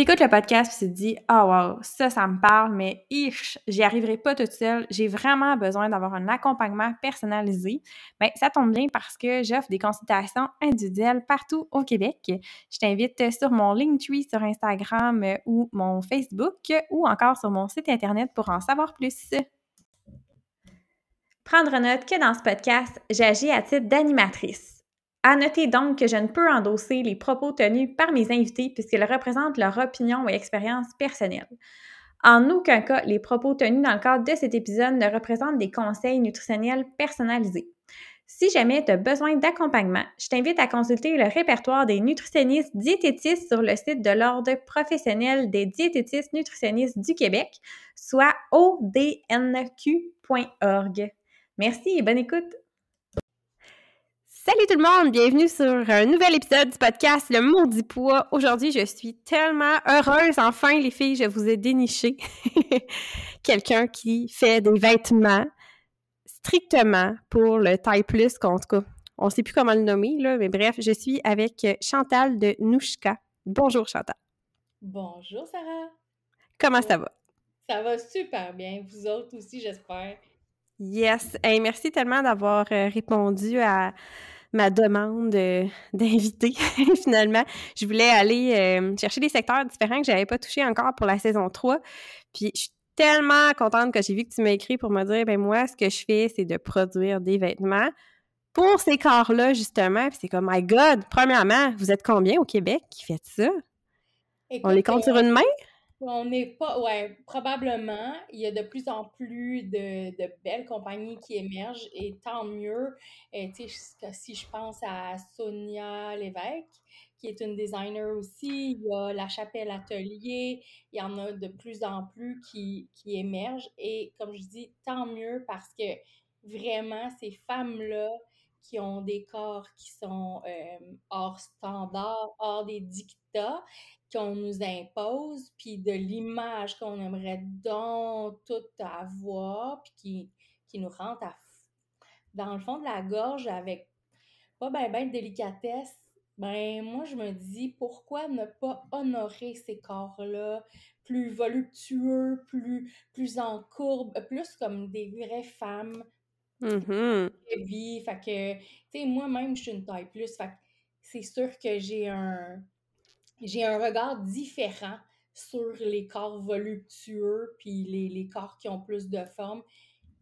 T'écoutes le podcast et tu te dis Ah wow, ça, ça me parle, mais ich, j'y arriverai pas toute seule. J'ai vraiment besoin d'avoir un accompagnement personnalisé. Bien, ça tombe bien parce que j'offre des consultations individuelles partout au Québec. Je t'invite sur mon Linktree sur Instagram ou mon Facebook ou encore sur mon site Internet pour en savoir plus. Prendre note que dans ce podcast, j'agis à titre d'animatrice. À noter donc que je ne peux endosser les propos tenus par mes invités puisqu'ils représentent leur opinion et expérience personnelle. En aucun cas, les propos tenus dans le cadre de cet épisode ne représentent des conseils nutritionnels personnalisés. Si jamais tu as besoin d'accompagnement, je t'invite à consulter le répertoire des nutritionnistes diététistes sur le site de l'Ordre professionnel des diététistes nutritionnistes du Québec, soit odnq.org. Merci et bonne écoute! Salut tout le monde, bienvenue sur un nouvel épisode du podcast Le Maudit Poids. Aujourd'hui, je suis tellement heureuse. Enfin, les filles, je vous ai déniché quelqu'un qui fait des vêtements strictement pour le taille plus, en tout cas, on ne sait plus comment le nommer, là, mais bref, je suis avec Chantal de Nouchka. Bonjour Chantal. Bonjour Sarah. Comment ça va? Ça va super bien. Vous autres aussi, j'espère. Yes. Hey, merci tellement d'avoir euh, répondu à ma demande euh, d'inviter, finalement. Je voulais aller euh, chercher des secteurs différents que je n'avais pas touchés encore pour la saison 3. Puis je suis tellement contente que j'ai vu que tu m'as écrit pour me dire, ben moi, ce que je fais, c'est de produire des vêtements pour ces corps-là, justement. Puis c'est comme, my God, premièrement, vous êtes combien au Québec qui fait ça? On les compte sur une main? On n'est pas, ouais, probablement. Il y a de plus en plus de, belles compagnies qui émergent et tant mieux. Et, si je pense à Sonia Lévesque, qui est une designer aussi, il y a La Chapelle Atelier, il y en a de plus en plus qui, qui émergent. Et comme je dis, tant mieux parce que vraiment, ces femmes-là qui ont des corps qui sont euh, hors standard, hors des dictats, qu'on nous impose, puis de l'image qu'on aimerait donc tout avoir, puis qui, qui nous rentre à, dans le fond de la gorge avec pas ben de délicatesse, ben moi je me dis pourquoi ne pas honorer ces corps-là? Plus voluptueux, plus, plus en courbe, plus comme des vraies femmes. Mm Vie, fait que, tu sais, moi-même, je suis une taille plus, fait c'est sûr que j'ai un, j'ai un regard différent sur les corps voluptueux puis les, les, corps qui ont plus de forme.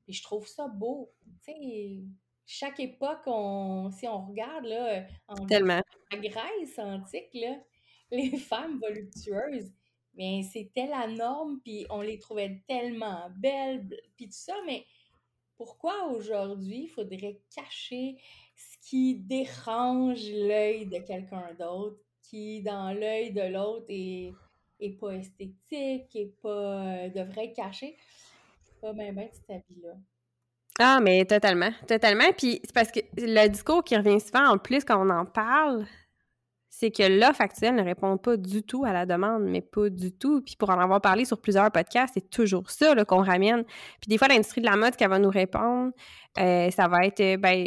Et je trouve ça beau. Tu sais, chaque époque, on, si on regarde là, en Tellement. la Grèce antique, là, les femmes voluptueuses, mais c'était la norme, puis on les trouvait tellement belles, puis tout ça, mais pourquoi aujourd'hui il faudrait cacher ce qui dérange l'œil de quelqu'un d'autre? qui, dans l'œil de l'autre, est, est pas esthétique, et pas. Euh, devrait cacher? Pas bien, bien cette habit-là. Ah, mais totalement, totalement. Puis c'est parce que le discours qui revient souvent en plus quand on en parle, c'est que l'offre actuelle ne répond pas du tout à la demande, mais pas du tout. Puis pour en avoir parlé sur plusieurs podcasts, c'est toujours ça qu'on ramène. Puis des fois, l'industrie de la mode, qu'elle va nous répondre, euh, ça va être, ben,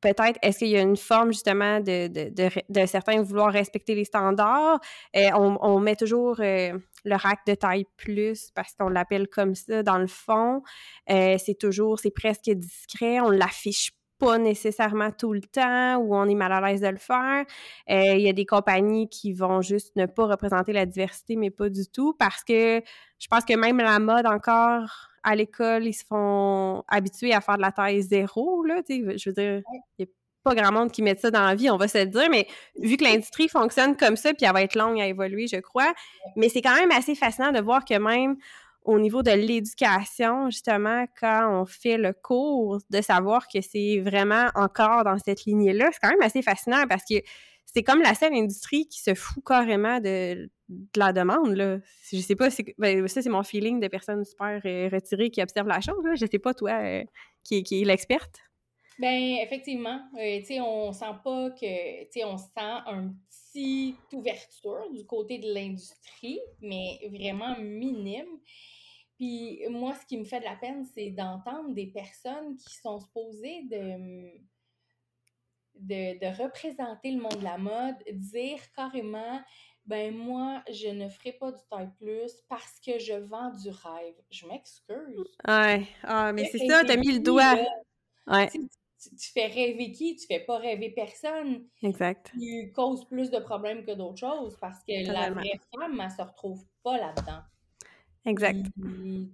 peut-être, est-ce qu'il y a une forme justement de, de, certains vouloir respecter les standards? euh, on, met toujours euh, le rack de taille plus parce qu'on l'appelle comme ça dans le fond. Euh, c'est toujours, c'est presque discret, on l'affiche pas nécessairement tout le temps ou on est mal à l'aise de le faire. Il y a des compagnies qui vont juste ne pas représenter la diversité, mais pas du tout parce que je pense que même la mode encore à l'école, ils se font habituer à faire de la taille zéro, là, je veux dire, il n'y a pas grand monde qui met ça dans la vie, on va se le dire, mais vu que l'industrie fonctionne comme ça, puis elle va être longue à évoluer, je crois, mais c'est quand même assez fascinant de voir que même au niveau de l'éducation, justement, quand on fait le cours, de savoir que c'est vraiment encore dans cette lignée-là, c'est quand même assez fascinant parce que c'est comme la seule industrie qui se fout carrément de, la demande, là. Je sais pas, ben, ça, c'est mon feeling de personne super euh, retirée qui observe la chose, là. Je sais pas, toi, euh, qui, qui est l'experte. Ben effectivement, euh, tu on sent pas que, tu on sent un petit ouverture du côté de l'industrie, mais vraiment minime. Puis moi, ce qui me fait de la peine, c'est d'entendre des personnes qui sont supposées de, de, représenter le monde de la mode, dire carrément, ben moi, je ne ferai pas du taille plus parce que je vends du rêve. Je m'excuse. Ouais, ah, mais c'est ça, t'as mis le doigt. ouais tu, fais rêver qui? Tu fais pas rêver personne. Exact. Tu causes plus de problèmes que d'autres choses parce que la vraie femme, elle se retrouve pas là-dedans. Exact.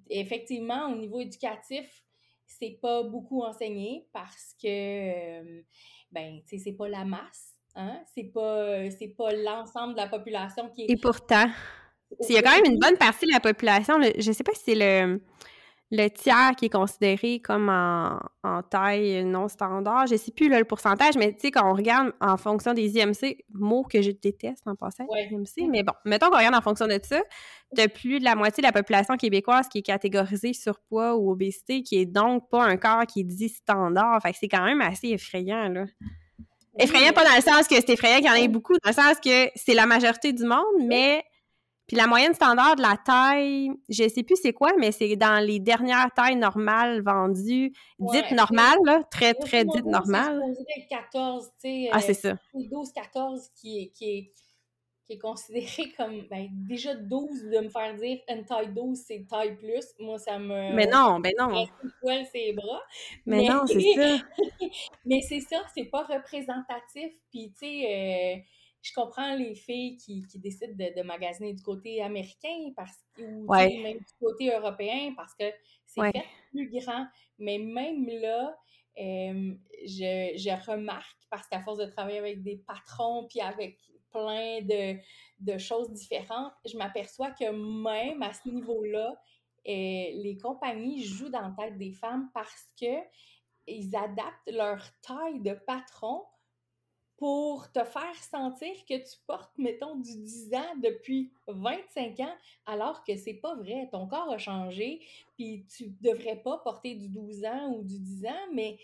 effectivement, au niveau éducatif, c'est pas beaucoup enseigné parce que, euh, ben, tu sais, c'est pas la masse, hein? C'est pas, c'est pas l'ensemble de la population qui est... Et pourtant, il y a quand même une bonne partie de la population, je sais pas si c'est le le tiers qui est considéré comme en, taille non standard, je sais plus le pourcentage, mais tu sais, quand on regarde en fonction des IMC, mot que je déteste en passant, IMC, mais bon, mettons qu'on regarde en fonction de ça, de plus de la moitié de la population québécoise qui est catégorisée surpoids ou obésité, qui est donc pas un corps qui est dit standard. Fait que c'est quand même assez effrayant, là. Effrayant pas dans le sens que c'est effrayant qu'il y en ait beaucoup, dans le sens que c'est la majorité du monde, mais puis la moyenne standard de la taille, je sais plus c'est quoi, mais c'est dans les dernières tailles normales vendues, dites normales, là, très, très dites normales. 14, tu sais. Ah, c'est ça. 12-14 qui est, qui, est, qui est considéré comme, ben, déjà 12 de me faire dire une taille 12, c'est taille plus. Moi, ça me. Mais non, ben non. poil ses bras. Mais, non, c'est ça. mais c'est ça, c'est pas représentatif. Puis, tu sais, euh, je comprends les filles qui, décident de, magasiner du côté américain parce, ou même du côté européen parce que c'est fait plus grand. Mais même là, je, je, remarque, parce qu'à force de travailler avec des patrons puis avec plein de, de choses différentes, je m'aperçois que même à ce niveau-là, euh, les compagnies jouent dans la tête des femmes parce que ils adaptent leur taille de patron pour te faire sentir que tu portes, mettons, du 10 ans depuis 25 ans, alors que c'est pas vrai. Ton corps a changé, puis tu devrais pas porter du 12 ans ou du 10 ans, mais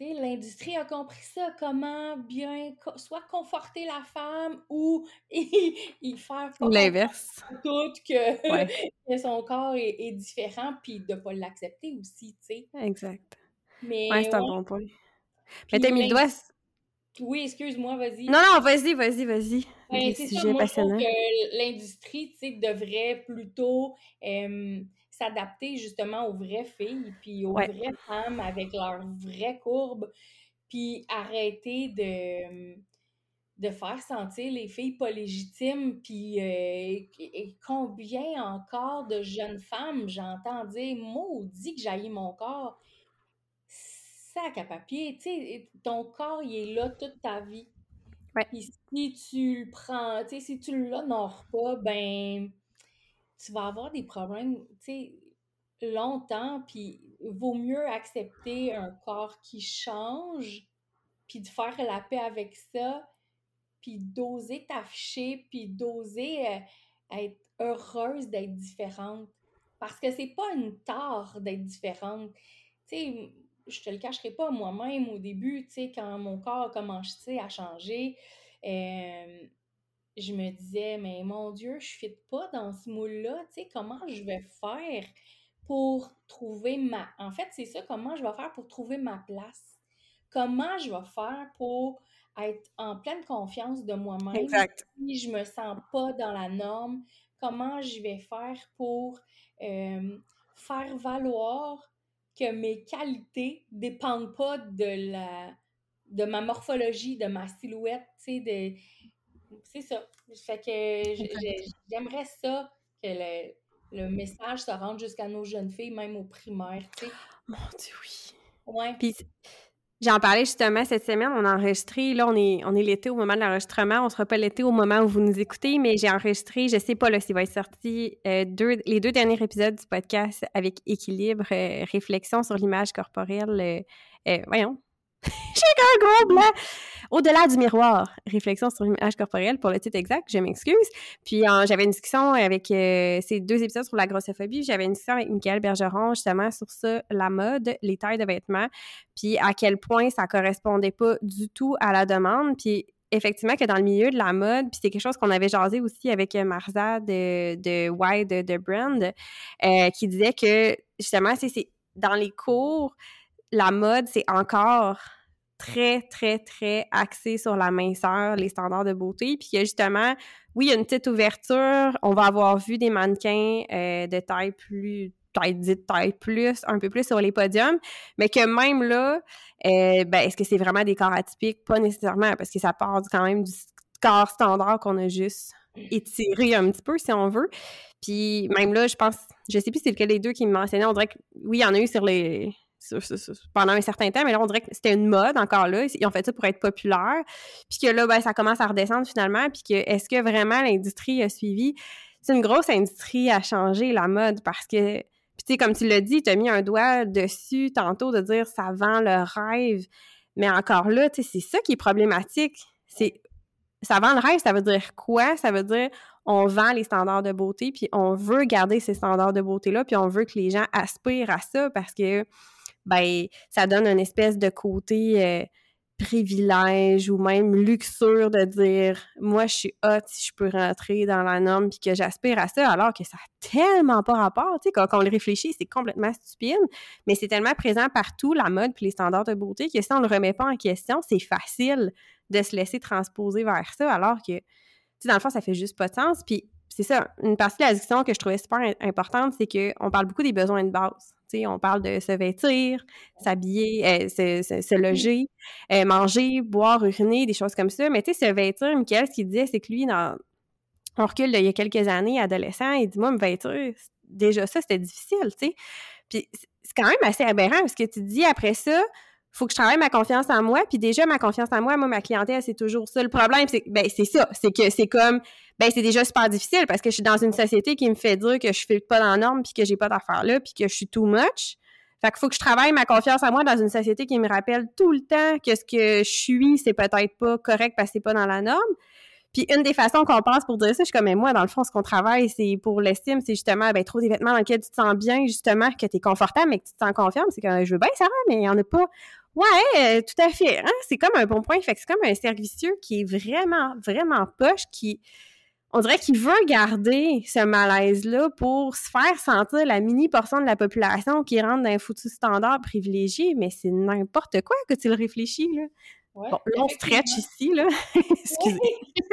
l'industrie a compris ça, comment bien soit conforter la femme ou y faire l'inverse. Tout que, son corps est, différent, puis de pas l'accepter aussi, tu sais. Exact. Mais, c'est un bon point. Mais t'as mis le doigt oui, excuse-moi, vas-y. Non, non, vas-y, vas-y, vas-y. Ben, c'est ça, moi, je trouve que l'industrie, tu sais, devrait plutôt s'adapter justement aux vraies filles, puis aux vraies femmes avec leurs vraies courbes, puis arrêter de, de faire sentir les filles pas légitimes, puis euh, combien encore de jeunes femmes j'entends dire « maudit que j'aille mon corps », sac à papier. Tu sais, ton corps, il est là toute ta vie. Puis si tu le prends, tu sais, si tu l'honores pas, ben, tu vas avoir des problèmes, tu sais, longtemps. Puis vaut mieux accepter un corps qui change, puis de faire la paix avec ça, puis d'oser t'afficher, puis d'oser euh, être heureuse d'être différente. Parce que c'est pas une tare d'être différente. Tu sais, je te le cacherai pas, moi-même, au début, tu sais, quand mon corps a commencé à changer, euh, je me disais, mais mon Dieu, je ne fit pas dans ce moule-là, tu sais, comment je vais faire pour trouver ma... En fait, c'est ça, comment je vais faire pour trouver ma place? Comment je vais faire pour être en pleine confiance de moi-même exact. si je me sens pas dans la norme? Comment je vais faire pour euh, faire valoir que mes qualités dépendent pas de la de ma morphologie, de ma silhouette, tu sais, de... C'est ça. Fait que j'aimerais ça que le, le, message se rende jusqu'à nos jeunes filles, même aux primaires, tu sais. Mon Dieu, oui. Ouais. Puis J'en parlais justement cette semaine, on a enregistré, là on est, on est l'été au moment de l'enregistrement, on sera pas l'été au moment où vous nous écoutez, mais j'ai enregistré, je sais pas là s'il va être sorti, euh, deux, les deux derniers épisodes du podcast avec équilibre, euh, réflexion sur l'image corporelle, euh, voyons, J'ai un gros blanc! Au-delà du miroir, réflexion sur l'image corporelle pour le titre exact, je m'excuse. Puis j'avais une discussion avec euh, ces deux épisodes sur la grossophobie, j'avais une discussion avec Michael Bergeron justement sur ça, la mode, les tailles de vêtements, puis à quel point ça correspondait pas du tout à la demande. Puis effectivement que dans le milieu de la mode, puis c'est quelque chose qu'on avait jasé aussi avec euh, Marza de, de Wide de, Brand, euh, qui disait que justement, c'est dans les cours, la mode, c'est encore très, très, très axé sur la minceur, les standards de beauté. Puis il y a justement, oui, il y a une petite ouverture. On va avoir vu des mannequins euh, de taille plus, taille dite taille plus, un peu plus sur les podiums, mais que même là, euh, ben, est-ce que c'est vraiment des corps atypiques? Pas nécessairement, parce que ça part quand même du corps standard qu'on a juste étiré un petit peu, si on veut. Puis même là, je pense, je sais plus c'est lequel des deux qui me mentionnait, on dirait que oui, il y en a eu sur les pendant un certain temps, mais là, on dirait que c'était une mode encore là. Ils ont fait ça pour être populaire. Puis que là, ben, ça commence à redescendre finalement. Puis que est-ce que vraiment l'industrie a suivi? C'est une grosse industrie à changer la mode parce que, tu sais, comme tu l'as dit, tu as mis un doigt dessus tantôt de dire ça vend le rêve. Mais encore là, tu sais, c'est ça qui est problématique. C'est ça vend le rêve, ça veut dire quoi? Ça veut dire on vend les standards de beauté, puis on veut garder ces standards de beauté-là, puis on veut que les gens aspirent à ça parce que ben ça donne une espèce de côté euh, privilège ou même luxure de dire moi je suis hot si je peux rentrer dans la norme puis que j'aspire à ça alors que ça n'a tellement pas rapport tu sais quand, on le réfléchit c'est complètement stupide mais c'est tellement présent partout la mode puis les standards de beauté que si on le remet pas en question c'est facile de se laisser transposer vers ça alors que dans le fond ça fait juste pas de sens puis c'est ça une partie de la discussion que je trouvais super importante c'est que on parle beaucoup des besoins de base on parle de se vêtir, s'habiller, euh, se, loger, euh, manger, boire, uriner, des choses comme ça. Mais tu sais, se vêtir, Michael, ce qu'il disait, c'est que lui, dans, on recule il y a quelques années, adolescent, il dit, moi, me vêtir, déjà ça, c'était difficile, tu sais. Puis c'est quand même assez aberrant parce que tu dis après ça, faut que je travaille ma confiance en moi. Puis déjà, ma confiance en moi, moi, ma clientèle, c'est toujours ça. Le problème, c'est ben, c'est ça. C'est que c'est comme ben c'est déjà super difficile parce que je suis dans une société qui me fait dire que je fais pas dans la norme puis que j'ai pas d'affaires là puis que je suis too much. Fait qu'il faut que je travaille ma confiance en moi dans une société qui me rappelle tout le temps que ce que je suis, c'est peut-être pas correct parce que c'est pas dans la norme. Puis une des façons qu'on pense pour dire ça, je suis comme, mais moi, dans le fond, ce qu'on travaille, c'est pour l'estime, c'est justement, ben, trop des vêtements dans lesquels tu te sens bien, justement, que tu es confortable, mais que tu te sens. C'est que je veux bien, ça va, mais il n'y en a pas. Ouais, tout à fait. Hein? C'est comme un bon point. Fait que c'est comme un servicieux qui est vraiment, vraiment poche, qui, on dirait qu'il veut garder ce malaise-là pour se faire sentir la mini portion de la population qui rentre dans un foutu standard privilégié, mais c'est n'importe quoi que tu le réfléchis, là. bon, là, on stretch ici, là. Excusez.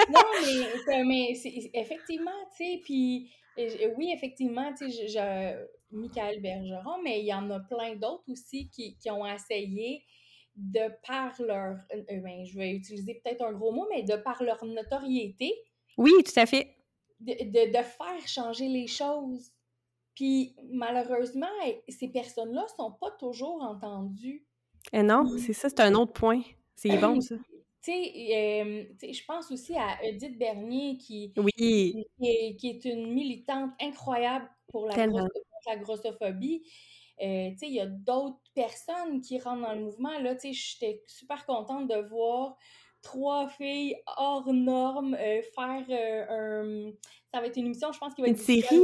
non, mais, effectivement, tu sais, puis oui, effectivement, tu sais, je, Michael Bergeron, mais il y en a plein d'autres aussi qui, qui, ont essayé de par leur, euh, ben, je vais utiliser peut-être un gros mot, mais de par leur notoriété, oui, tout à fait. De, de, de faire changer les choses. Puis malheureusement, ces personnes-là sont pas toujours entendues. Et eh non, c'est ça, c'est un autre point. C'est bon, ça. Tu sais, euh, je pense aussi à Edith Bernier qui, oui. qui, est, qui, est, une militante incroyable pour la, la grossophobie. Euh, tu sais, il y a d'autres personnes qui rentrent dans le mouvement. Là, tu sais, j'étais super contente de voir trois filles hors normes euh, faire euh, un. Ça va être une émission, je pense, qui va être. Une série?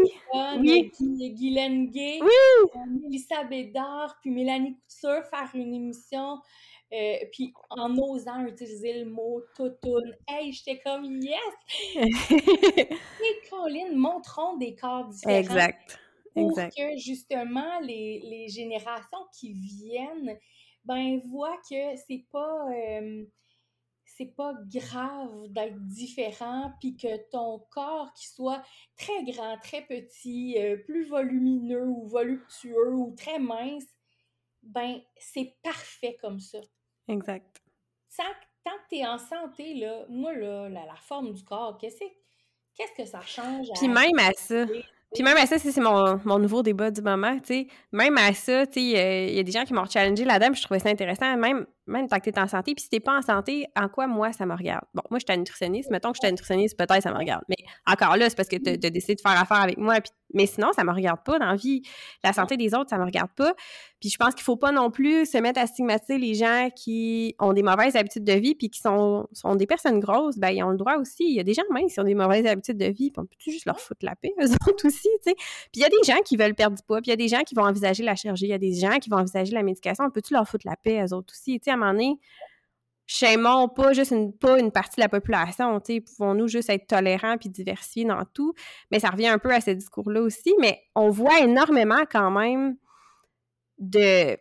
oui. Guylaine Gay, oui. Euh, Mélissa Bédard, puis Mélanie Couture faire une émission. puis en osant utiliser le mot toutoune. Hey, j'étais comme yes! Et Colin, montrons des corps différents. Exact. Pour que justement les, les, générations qui viennent ben voient que c'est pas c'est pas grave d'être différent, puis que ton corps qui soit très grand, très petit, euh, plus volumineux ou voluptueux ou très mince, ben c'est parfait comme ça. Exact. Tant, tant que tu es en santé, là, moi, là, la, la forme du corps, qu'est-ce que ça change? Puis même à ça, puis même à ça, c'est mon, mon, nouveau débat du moment, tu sais. Même à ça, tu sais, il y a des gens qui m'ont challengé là-dedans, je trouvais ça intéressant, même, même tant que tu es en santé. Puis si t'es pas en santé, en quoi, moi, ça me regarde? Bon, moi, je suis nutritionniste. Mettons que je suis nutritionniste, peut-être ça me regarde. Mais encore là, c'est parce que tu as, décidé de faire affaire avec moi, Mais sinon, ça me regarde pas dans la vie. La santé des autres, ça me regarde pas. Puis je pense qu'il faut pas non plus se mettre à stigmatiser les gens qui ont des mauvaises habitudes de vie puis qui sont, sont des personnes grosses. Ben, ils ont le droit aussi. Il y a des gens même qui ont des mauvaises habitudes de vie. Puis on peut juste leur foutre la paix, eux autres aussi, tu sais? Puis il y a des gens qui veulent perdre du poids. Puis il y a des gens qui vont envisager la chirurgie. Il y a des gens qui vont envisager la médication. On peut-tu leur foutre la paix, eux autres aussi? Tu sais, à un moment donné, pas juste une, pas une partie de la population, pouvons-nous juste être tolérants puis diversifiés dans tout, mais ça revient un peu à ce discours-là aussi, mais on voit énormément quand même de...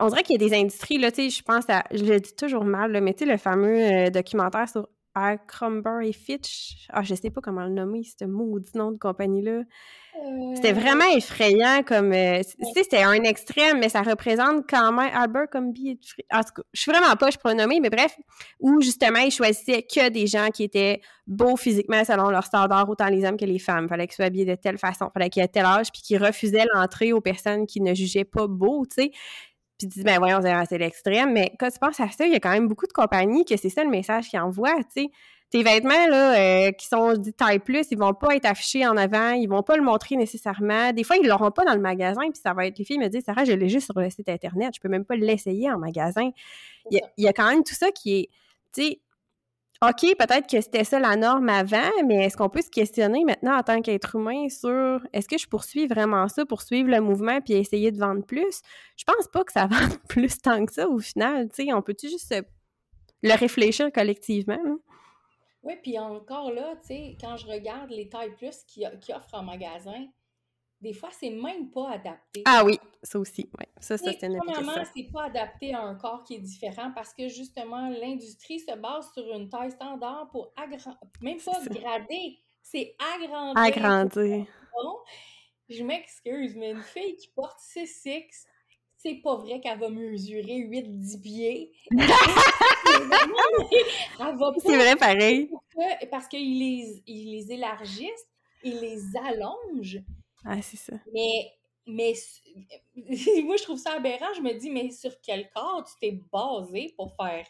On dirait qu'il y a des industries, là, tu sais, je pense à... Je le dis toujours mal, mais tu sais, le fameux euh, documentaire sur et Fitch, ah, je sais pas comment le nommer, ce maudit nom de compagnie-là, c'était euh, vraiment effrayant comme euh, tu sais c'était un extrême mais ça représente quand même Abercrombie et en tout cas je suis vraiment pas je pourrais nommer mais bref où justement ils choisissaient que des gens qui étaient beaux physiquement selon leur standard autant les hommes que les femmes. Fallait qu'ils soient habillés de telle façon fallait qu'ils aient tel âge puis qu'ils refusaient l'entrée aux personnes qui ne jugeaient pas beaux tu sais. Puis tu dis ben voyons c'est l'extrême mais quand tu penses à ça il y a quand même beaucoup de compagnies que c'est ça le message qu'ils envoient tu sais tes vêtements là, euh, qui sont dit taille plus, ils vont pas être affichés en avant, ils vont pas le montrer nécessairement. Des fois, ils l'auront pas dans le magasin, puis ça va être les filles me disent Sarah, je l'ai juste sur le site internet, je peux même pas l'essayer en magasin. Il y, a, quand même tout ça qui est, tu sais, OK, peut-être que c'était ça la norme avant, mais est-ce qu'on peut se questionner maintenant en tant qu'être humain sur est-ce que je poursuis vraiment ça pour suivre le mouvement puis essayer de vendre plus? Je pense pas que ça vende plus tant que ça au final. Tu sais, on peut-tu juste le réfléchir collectivement? Oui, puis encore là, tu sais, quand je regarde les tailles plus qu'ils offrent en magasin, des fois, c'est même pas adapté. Ah oui, ça aussi, oui. Ça, ça, c'est une Premièrement, c'est pas adapté à un corps qui est différent parce que justement, l'industrie se base sur une taille standard pour agrandir, même pas grader, c'est agrandir. Agrandir. je m'excuse, mais une fille qui porte 6X, c'est pas vrai qu'elle va mesurer 8-10 pieds. c'est vrai, pareil. Parce qu'ils les, ils les élargissent, ils les allongent. Ah, c'est ça. Mais, mais moi, je trouve ça aberrant. Je me dis, mais sur quel corps tu t'es basé pour faire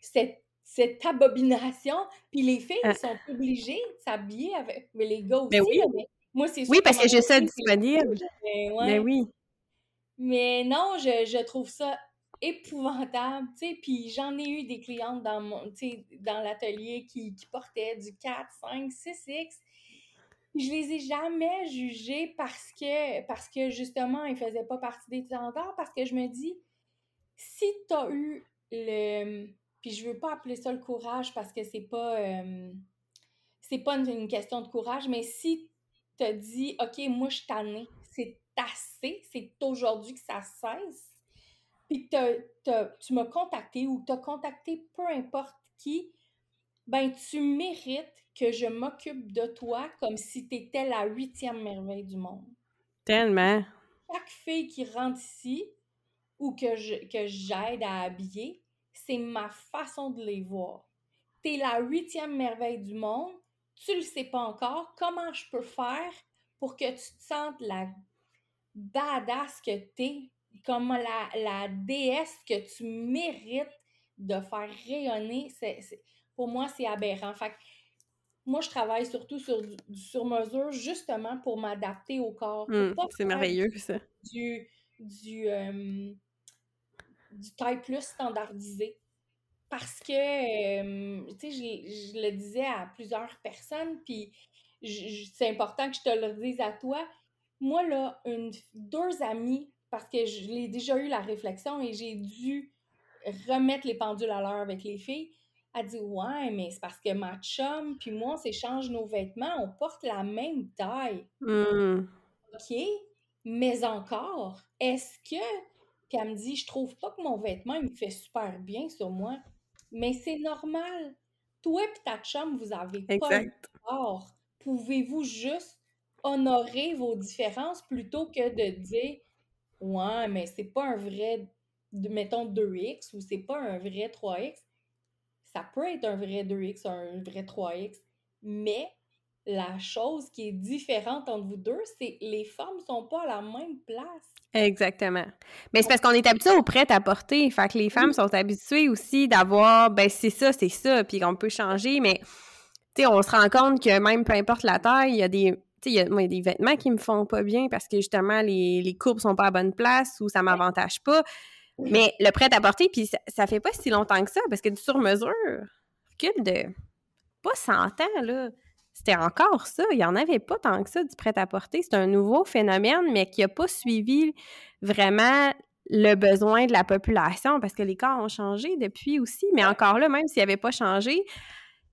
cette, cette abomination? Puis les filles ah. sont obligées de s'habiller avec. Mais les gars aussi. oui. moi, c'est Oui, parce que j'ai ça disponible. Mais, mais oui. Mais non, je, trouve ça épouvantable, tu sais, puis j'en ai eu des clientes dans mon, dans l'atelier qui, portaient du 4, 5, 6X. Je les ai jamais jugées parce que, parce que justement, ils faisaient pas partie des standards, parce que je me dis, si tu as eu le... Puis je veux pas appeler ça le courage parce que c'est pas... Euh, c'est pas une, question de courage, mais si tu as dit, OK, moi, je suis tannée, c'est assez, c'est aujourd'hui que ça cesse, puis tu m'as contacté ou tu as contacté peu importe qui, ben tu mérites que je m'occupe de toi comme si tu étais la huitième merveille du monde. Tellement. Chaque fille qui rentre ici ou que que j'aide à habiller, c'est ma façon de les voir. Tu es la huitième merveille du monde, tu le sais pas encore, comment je peux faire pour que tu te sentes la badass que t'es, comme la, la déesse que tu mérites de faire rayonner, c'est, pour moi, c'est aberrant. Fait moi, je travaille surtout sur du sur-mesure justement pour m'adapter au corps. Mmh, c'est merveilleux, ça. Du, du, euh, du taille plus standardisé. Parce que, euh, tu sais, je, je, le disais à plusieurs personnes, puis c'est important que je te le dise à toi, moi, là, une, deux amis, parce que je l'ai déjà eu la réflexion et j'ai dû remettre les pendules à l'heure avec les filles, a dit Ouais, mais c'est parce que ma chum puis moi, on s'échange nos vêtements, on porte la même taille. Mmh. OK, mais encore, est-ce que. Puis elle me dit Je trouve pas que mon vêtement, il me fait super bien sur moi. Mais c'est normal. Toi et ta chum, vous avez pas le corps. Pouvez-vous juste honorer vos différences plutôt que de dire Ouais, mais c'est pas un vrai, mettons 2x ou c'est pas un vrai 3x. Ça peut être un vrai 2x ou un vrai 3x, mais la chose qui est différente entre vous deux, c'est les femmes sont pas à la même place. Exactement. Mais c'est parce qu'on est habitué au prêt à porter. Fait que les femmes sont habituées aussi d'avoir, ben c'est ça, c'est ça, puis qu'on peut changer, mais tu sais, on se rend compte que même peu importe la taille, il y a des il y, a des vêtements qui me font pas bien parce que justement, les, les courbes sont pas à bonne place ou ça m'avantage pas. Mais le prêt-à-porter, puis ça, ça, fait pas si longtemps que ça, parce que du sur-mesure, recule de pas 100 ans, là. C'était encore ça. Il n'y en avait pas tant que ça du prêt-à-porter. C'est un nouveau phénomène, mais qui n'a pas suivi vraiment le besoin de la population parce que les corps ont changé depuis aussi. Mais encore là, même s'ils n'avaient pas changé,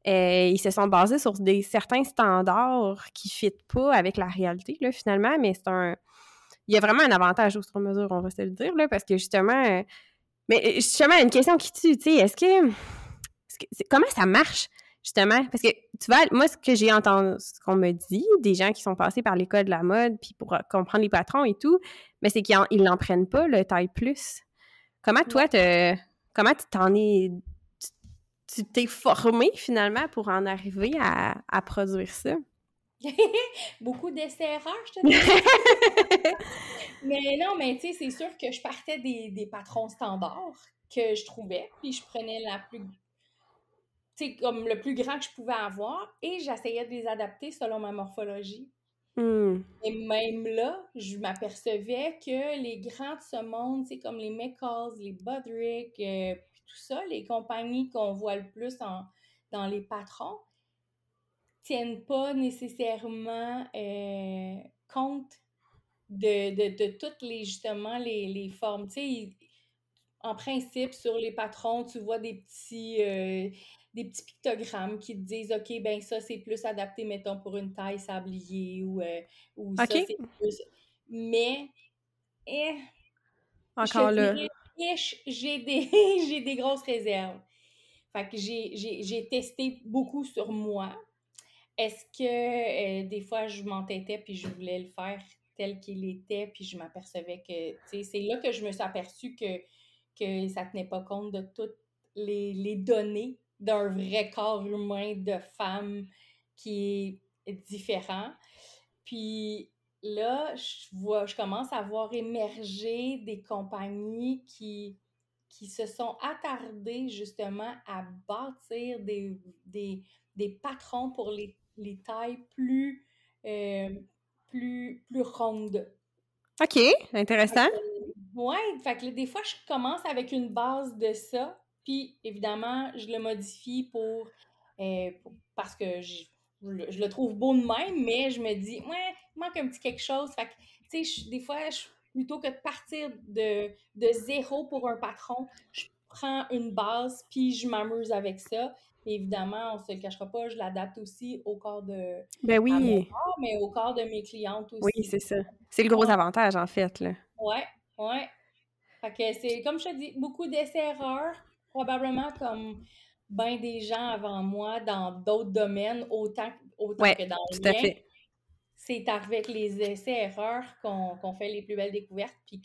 euh, ils se sont basés sur des certains standards qui ne fitent pas avec la réalité, là, finalement. Mais c'est un. Il y a vraiment un avantage au sur-mesure, on va se le dire, là, parce que justement. Euh, mais justement, une question qui tue, tu sais, est-ce que, est que. Comment ça marche? justement, parce que tu vois, moi, ce que j'ai entendu, ce qu'on me dit, des gens qui sont passés par l'école de la mode, puis pour euh, comprendre les patrons et tout, mais c'est qu'ils n'en prennent pas le taille plus. Comment toi, te, comment tu t'en es, tu t'es formé finalement pour en arriver à, produire ça? Beaucoup d'essais-erreurs, je te dis. mais non, mais tu sais, c'est sûr que je partais des, des patrons standards que je trouvais, puis je prenais la plus comme le plus grand que je pouvais avoir et j'essayais de les adapter selon ma morphologie. Hmm. Et même là, je m'apercevais que les grands de ce monde, c'est comme les McCalls, les Budrick, euh, tout ça, les compagnies qu'on voit le plus dans les patrons, tiennent pas nécessairement euh, compte de, de, toutes les, justement, les, les formes. Tu sais, en principe, sur les patrons, tu vois des petits, euh, des petits pictogrammes qui te disent OK, ben ça, c'est plus adapté, mettons, pour une taille sablier ou, euh, ou ça, c'est plus. Mais, eh, encore là. J'ai des, des grosses réserves. Fait que j'ai testé beaucoup sur moi. Est-ce que euh, des fois je m'entêtais puis je voulais le faire tel qu'il était puis je m'apercevais que, c'est là que je me suis aperçue que, que ça tenait pas compte de toutes les, les données d'un vrai corps humain de femme qui est différent. Puis là, je, vois, je commence à voir émerger des compagnies qui, qui se sont attardées justement à bâtir des, des, des patrons pour les, les tailles plus, euh, plus, plus rondes. OK, intéressant. Oui, fait que des fois, je commence avec une base de ça, puis, évidemment, je le modifie pour, euh, parce que je, le trouve beau de même, mais je me dis, ouais, manque un petit quelque chose. Fait que, tu sais, des fois, plutôt que de partir de, de zéro pour un patron, je prends une base, puis je m'amuse avec ça. évidemment, on se le cachera pas, je l'adapte aussi au corps de ben oui. corps, mais au corps de mes clientes aussi. Oui, c'est ça. C'est le gros avantage, en fait. Là. Ouais, ouais. Fait que c'est, comme je te dis, beaucoup d'essais-erreurs probablement comme bien des gens avant moi dans d'autres domaines, autant, autant que dans le mien. C'est avec les essais-erreurs qu'on fait les plus belles découvertes, puis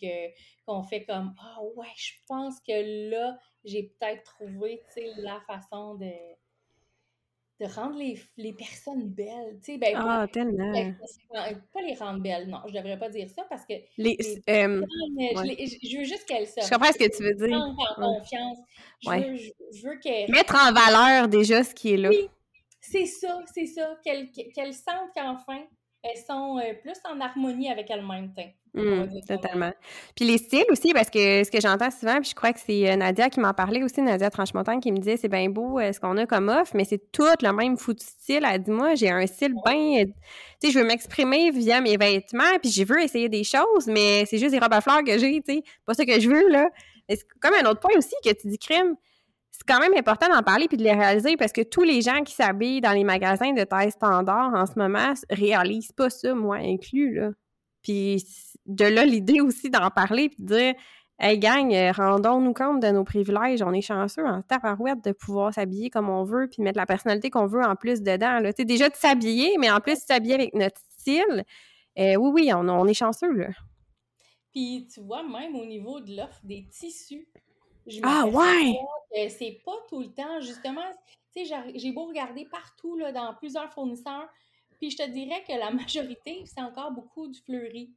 qu'on fait comme Ah ouais, je pense que là, j'ai peut-être trouvé la façon de, de rendre les, les personnes belles. Tu sais, ben, ah, tellement. Pas les rendre belles, non, je devrais pas dire ça parce que. Les, euh, je, veux juste qu'elles soient. Je comprends ce que tu veux dire. En confiance. Je veux, je veux qu'elles. Mettre en valeur déjà ce qui est là. Oui, c'est ça, c'est ça. Qu'elles sentent qu'enfin, elles sont euh, plus en harmonie avec elles-mêmes. Mmh, totalement. Puis les styles aussi, parce que ce que j'entends souvent, puis je crois que c'est euh, Nadia qui m'en parlait aussi, Nadia Tranchemontagne, qui me disait c'est bien beau euh, ce qu'on a comme offre, mais c'est tout le même foutu style. Elle dit moi, j'ai un style bien. Tu sais, je veux m'exprimer via mes vêtements, puis je veux essayer des choses, mais c'est juste des robes à fleurs que j'ai, tu sais. Pas ça que je veux, là. C'est comme un autre point aussi que tu dis crime c'est quand même important d'en parler puis de les réaliser parce que tous les gens qui s'habillent dans les magasins de taille standard en ce moment réalisent pas ça, moi inclus, là. Puis de là, l'idée aussi d'en parler puis de dire Hey gang, rendons-nous compte de nos privilèges. On est chanceux en taparouette de pouvoir s'habiller comme on veut puis mettre la personnalité qu'on veut en plus dedans. Là. déjà de s'habiller, mais en plus de s'habiller avec notre style. Euh, oui, oui, on, on est chanceux, là. Puis tu vois, même au niveau de l'offre des tissus, ah ouais! C'est pas tout le temps, justement, tu sais, j'ai beau regarder partout, là, dans plusieurs fournisseurs, puis je te dirais que la majorité, c'est encore beaucoup du fleuri.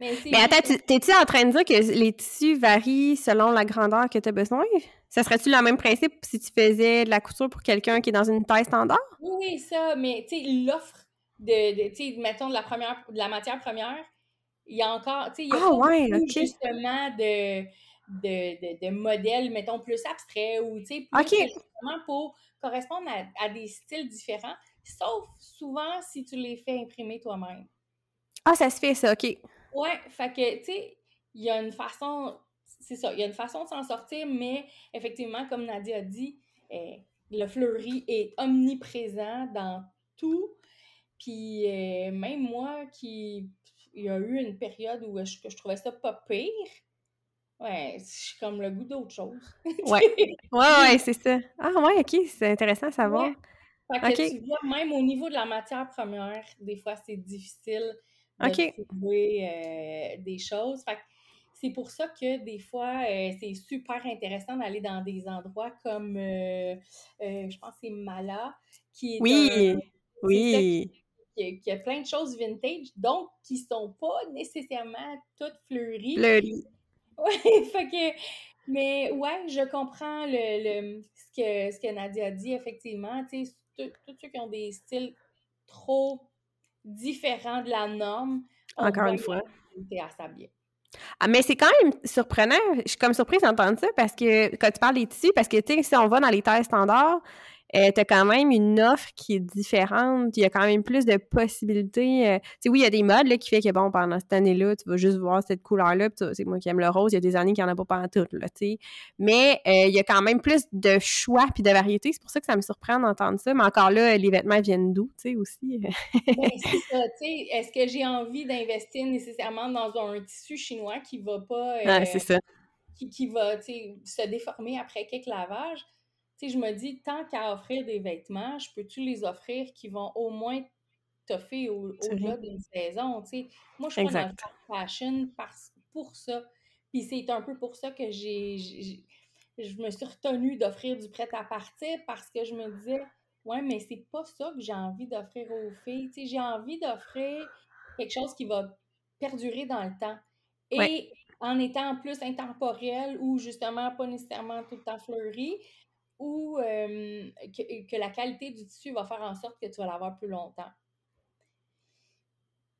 Mais, Mais attends, t'es-tu en train de dire que les tissus varient selon la grandeur que tu as besoin? Ça serait-tu le même principe si tu faisais de la couture pour quelqu'un qui est dans une taille standard? Oui, ça, mais tu sais, l'offre de, tu sais, mettons, de la, première, de la matière première, il y a encore, tu sais, il y a Ah ouais, justement, de, de, de, de modèles, mettons, plus abstraits ou, tu sais, plus OK. justement pour correspondre à, à des styles différents, sauf souvent si tu les fais imprimer toi-même. Ah, ça se fait, ça, OK. Ouais, fait que, tu sais, il y a une façon, c'est ça, il y a une façon de s'en sortir, mais effectivement, comme Nadia a dit, eh, le fleuri est omniprésent dans tout. Puis euh, même moi, qui il y a eu une période où je, que je trouvais ça pas pire, ouais, j'ai comme le goût d'autre chose. Ouais. Ouais, ouais, c'est ça. Ah ouais, OK, c'est intéressant à savoir. Ouais. Fait que OK. tu vois, même au niveau de la matière première, des fois, c'est difficile de trouver euh, des choses. Fait que c'est pour ça que des fois, euh, c'est super intéressant d'aller dans des endroits comme, euh, je pense c'est Mala, qui est Oui, un... oui. qui, qui a plein de choses vintage, donc qui sont pas nécessairement toutes fleuries. Ouais, fait que, mais ouais, je comprends le, le- ce, que, ce que Nadia a dit, effectivement. Tu sais, tous ceux qui ont des styles trop différents de la norme Encore une fois. à s'habiller. Ah, mais c'est quand même surprenant. Je suis comme surprise d'entendre ça parce que quand tu parles des tissus, parce que tu sais, si on va dans les tailles standards, euh, tu as quand même une offre qui est différente. Il y a quand même plus de possibilités. euh, tu sais, oui, il y a des modes là, qui fait que bon, pendant cette année-là, tu vas juste voir cette couleur-là. C'est moi qui aime le rose. Il y a des années qu'il n'y en a pas pendant tout, là, tu sais. Mais euh, il y a quand même plus de choix puis de variété. C'est pour ça que ça me surprend d'entendre ça. Mais encore là, les vêtements viennent d'où, tu sais, aussi? Ben, c'est ça, tu sais. Est-ce que j'ai envie d'investir nécessairement dans un tissu chinois qui va pas. Ouais, c'est ça. qui, qui va tu sais, se déformer après quelques lavages? Tu sais, je me dis, tant qu'à offrir des vêtements, je peux-tu les offrir qui vont au moins toffer au-delà d'une saison, tu sais? Moi, je suis dans le fashion parce, pour ça. Puis c'est un peu pour ça que j'ai, j'ai- je me suis retenue d'offrir du prêt-à-partir parce que je me disais, ouais, mais c'est pas ça que j'ai envie d'offrir aux filles. Tu sais, j'ai envie d'offrir quelque chose qui va perdurer dans le temps. Et Ouais. en étant plus intemporel ou justement pas nécessairement tout le temps fleuri, ou euh, que, que la qualité du tissu va faire en sorte que tu vas l'avoir plus longtemps.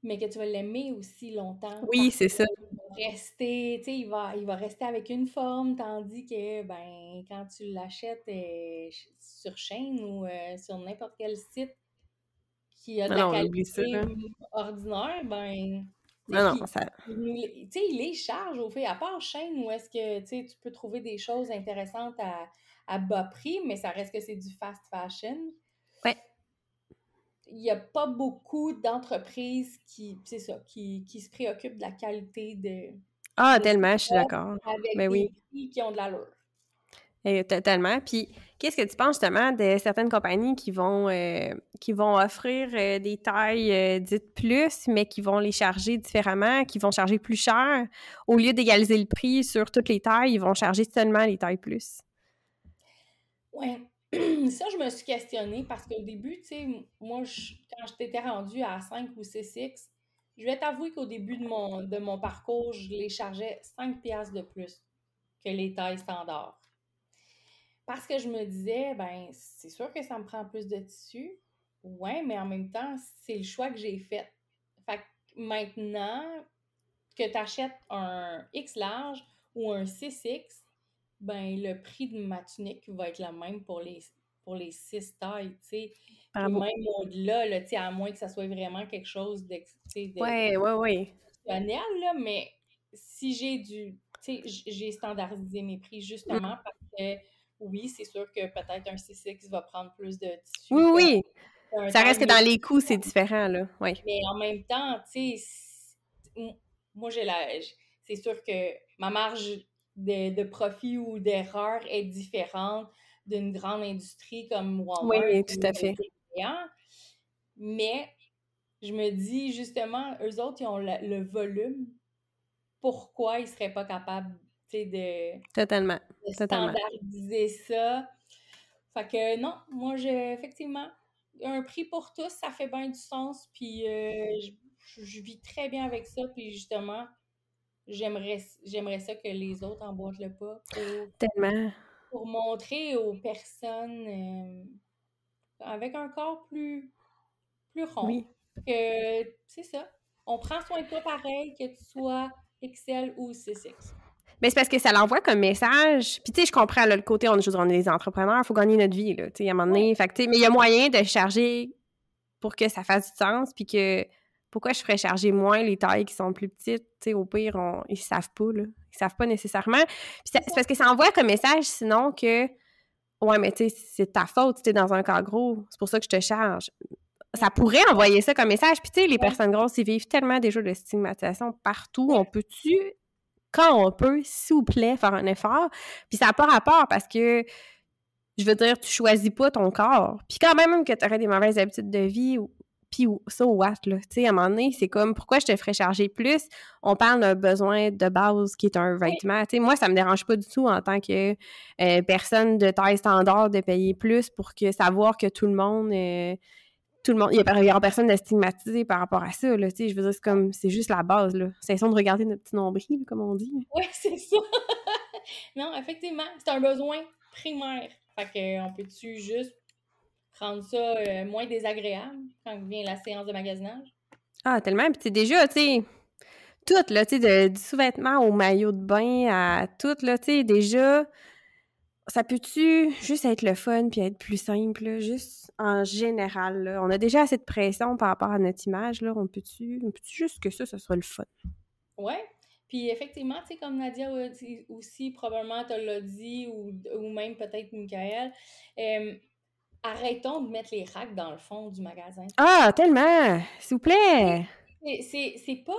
Mais que tu vas l'aimer aussi longtemps. Oui, c'est ça. qu'il va rester, tu sais, il va, il va rester avec une forme, tandis que, ben, quand tu l'achètes euh, sur chaîne ou euh, sur n'importe quel site qui a de Non, la qualité ça. ordinaire, ben, Non, non, puis ça. il il les charge au fait, à part chaîne où est-ce que tu peux trouver des choses intéressantes à, à bas prix, mais ça reste que c'est du fast fashion. Ouais. Il n'y a pas beaucoup d'entreprises qui, c'est ça, qui, qui se préoccupent de la qualité de, Ah, de tellement, je suis d'accord. avec Ben oui. des prix qui ont de l'allure. Eh, totalement. Puis, qu'est-ce que tu penses justement de certaines compagnies qui vont, euh, qui vont offrir euh, des tailles euh, dites plus, mais qui vont les charger différemment, qui vont charger plus cher? Au lieu d'égaliser le prix sur toutes les tailles, ils vont charger seulement les tailles plus. Ouais. Ça, je me suis questionnée parce qu'au début, tu sais, moi, je- quand je t'étais rendue à 5 ou 6X, je vais t'avouer qu'au début de mon, de mon parcours, je les chargeais 5 piastres de plus que les tailles standards. Parce que je me disais, ben, c'est sûr que ça me prend plus de tissu. Ouais, mais en même temps, c'est le choix que j'ai fait. Fait que maintenant que tu achètes un X large ou un 6X, ben, le prix de ma tunique va être le même pour les, pour les six tailles, tu sais. Même au-delà, là, à moins que ça soit vraiment quelque chose sais, de, Ouais, ouais, ouais. là, mais si j'ai du... Tu sais, j'ai standardisé mes prix Mm. justement parce que, oui, c'est sûr que peut-être un 6X va prendre plus de tissu Oui, oui. Ça reste que dans les coûts, c'est différent, là. Oui. mais en même temps, tu sais, moi, j'ai la. C'est sûr que ma marge de, de profit ou d'erreur est différente d'une grande industrie comme Walmart. Oui, tout ou à fait. Mais je me dis, justement, eux autres, ils ont le, le volume. Pourquoi ils seraient pas capables, de, Totalement. de Totalement. standardiser ça? Fait que non, moi, j'ai effectivement un prix pour tous, ça fait bien du sens, puis euh, je, je vis très bien avec ça, puis justement, j'aimerais j'aimerais ça que les autres emboîtent le pas pour, Tellement. pour montrer aux personnes euh, avec un corps plus, plus rond. Oui. que c'est ça. On prend soin de toi pareil, que tu sois XL ou 6X. Mais c'est parce que ça l'envoie comme message. Puis, tu sais, je comprends le côté, on, on est des entrepreneurs, il faut gagner notre vie, là, tu sais, à un moment donné. Fait mais il y a moyen de charger pour que ça fasse du sens, puis que pourquoi je ferais charger moins les tailles qui sont plus petites? Au pire, ils savent pas, là. Ils savent pas nécessairement. c'est parce que ça envoie comme message, sinon, que Ouais, mais tu sais, c'est ta faute, tu es dans un cas gros, c'est pour ça que je te charge. Ça pourrait envoyer ça comme message. Puis tu sais, les personnes grosses, ils vivent tellement déjà de stigmatisation partout. On peut-tu, quand on peut, s'il vous plaît, faire un effort? Puis ça n'a pas rapport parce que je veux dire, tu choisis pas ton corps. Puis quand même que tu aurais des mauvaises habitudes de vie puis ça, what, là? Tu sais, à un moment donné, c'est comme, pourquoi je te ferais charger plus? On parle d'un besoin de base qui est un vêtement. Tu sais, moi, ça me dérange pas du tout en tant que euh, personne de taille standard de payer plus pour que savoir que tout le monde... Euh, tout le monde, il n'y a, personne de stigmatisé par rapport à ça, là, tu sais, je veux dire, c'est comme, c'est juste la base, là. C'est de regarder notre petit nombril, comme on dit. Oui, c'est ça! non, effectivement, c'est un besoin primaire. Fait qu'on peut-tu juste rendre ça euh, moins désagréable quand vient la séance de magasinage. Ah, tellement. Puis déjà, tu sais, tout, là, tu sais, du sous-vêtement au maillot de bain à tout, là, tu sais, déjà, ça peut-tu juste être le fun puis être plus simple, juste en général, là? On a déjà assez de pression par rapport à notre image, là. On peut-tu, peut juste que ça, ça soit le fun? Ouais. Puis effectivement, tu sais, comme Nadia aussi, probablement te l'a dit, ou, ou même peut-être Michael, euh, arrêtons de mettre les racks dans le fond du magasin. Ah, tellement! S'il vous plaît! C'est pas,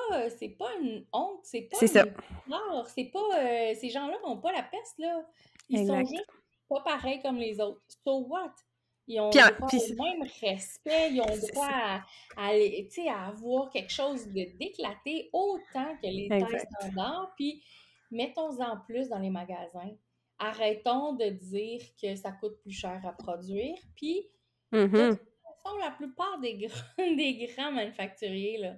pas une honte, c'est pas c'est ça. c'est pas... Euh, ces gens-là n'ont pas la peste, là. Ils sont juste pas pareils comme les autres. So what? Ils ont le même respect, ils ont droit à, à, à, avoir quelque chose d'éclaté autant que les tailles standards. Puis mettons-en plus dans les magasins arrêtons de dire que ça coûte plus cher à produire. Puis, de mm-hmm. toute façon, la plupart des grands, des grands manufacturiers, là,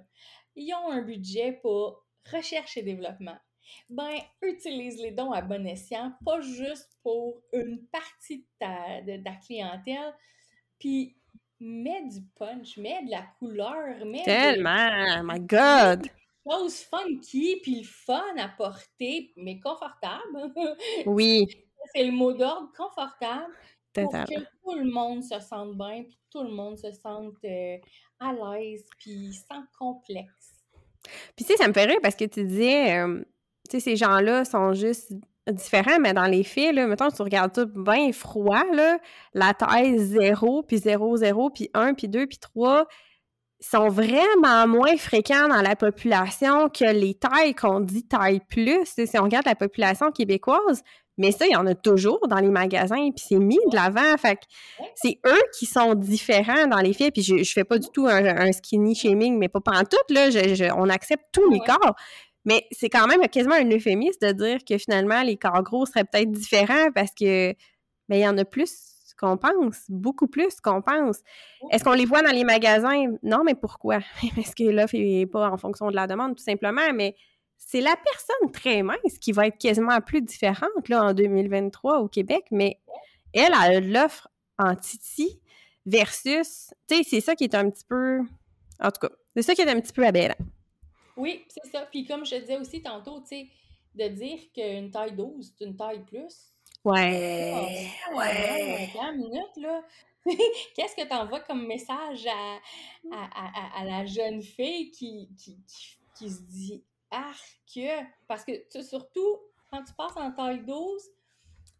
ils ont un budget pour recherche et développement. Ben, utilise les dons à bon escient, pas juste pour une partie de ta, de ta clientèle. Puis, mets du punch, mets de la couleur, mets. Tellement! my God! Chose funky puis le fun à porter, mais confortable. Oui. C'est le mot d'ordre, confortable. Pour que tout le monde se sente bien, puis tout le monde se sente euh, à l'aise, puis sans complexe. Puis tu sais, ça me fait rire parce que tu disais, euh, tu sais, ces gens-là sont juste différents, mais dans les faits, là, mettons, tu regardes tout bien froid, là, la taille 0, puis 0, 0, puis 1, puis 2, puis 3, sont vraiment moins fréquents dans la population que les tailles qu'on dit taille plus. Si on regarde la population québécoise, mais ça, il y en a toujours dans les magasins, puis c'est mis de l'avant. Fait c'est eux qui sont différents dans les faits. Puis je, je fais pas du tout un, skinny shaming, mais pas tout là. on accepte tous les corps. Mais c'est quand même quasiment un euphémisme de dire que finalement, les corps gros seraient peut-être différents parce que ben, il y en a plus qu'on pense, beaucoup plus qu'on pense. Est-ce qu'on les voit dans les magasins? Non, mais pourquoi? Parce que l'offre n'est pas en fonction de la demande, tout simplement, mais c'est la personne très mince qui va être quasiment plus différente là, en 2023 au Québec, mais elle a l'offre en Titi versus, tu sais, c'est ça qui est un petit peu, en tout cas, c'est ça qui est un petit peu aberrant. Oui, c'est ça. Puis comme je te disais aussi tantôt, tu sais, de dire qu'une taille 12, c'est une taille plus, Ouais. ouais. minute, là. Qu'est-ce que tu envoies comme message à, à, à, la jeune fille qui, qui, qui, se dit arc? Parce que surtout, quand tu passes en taille 12,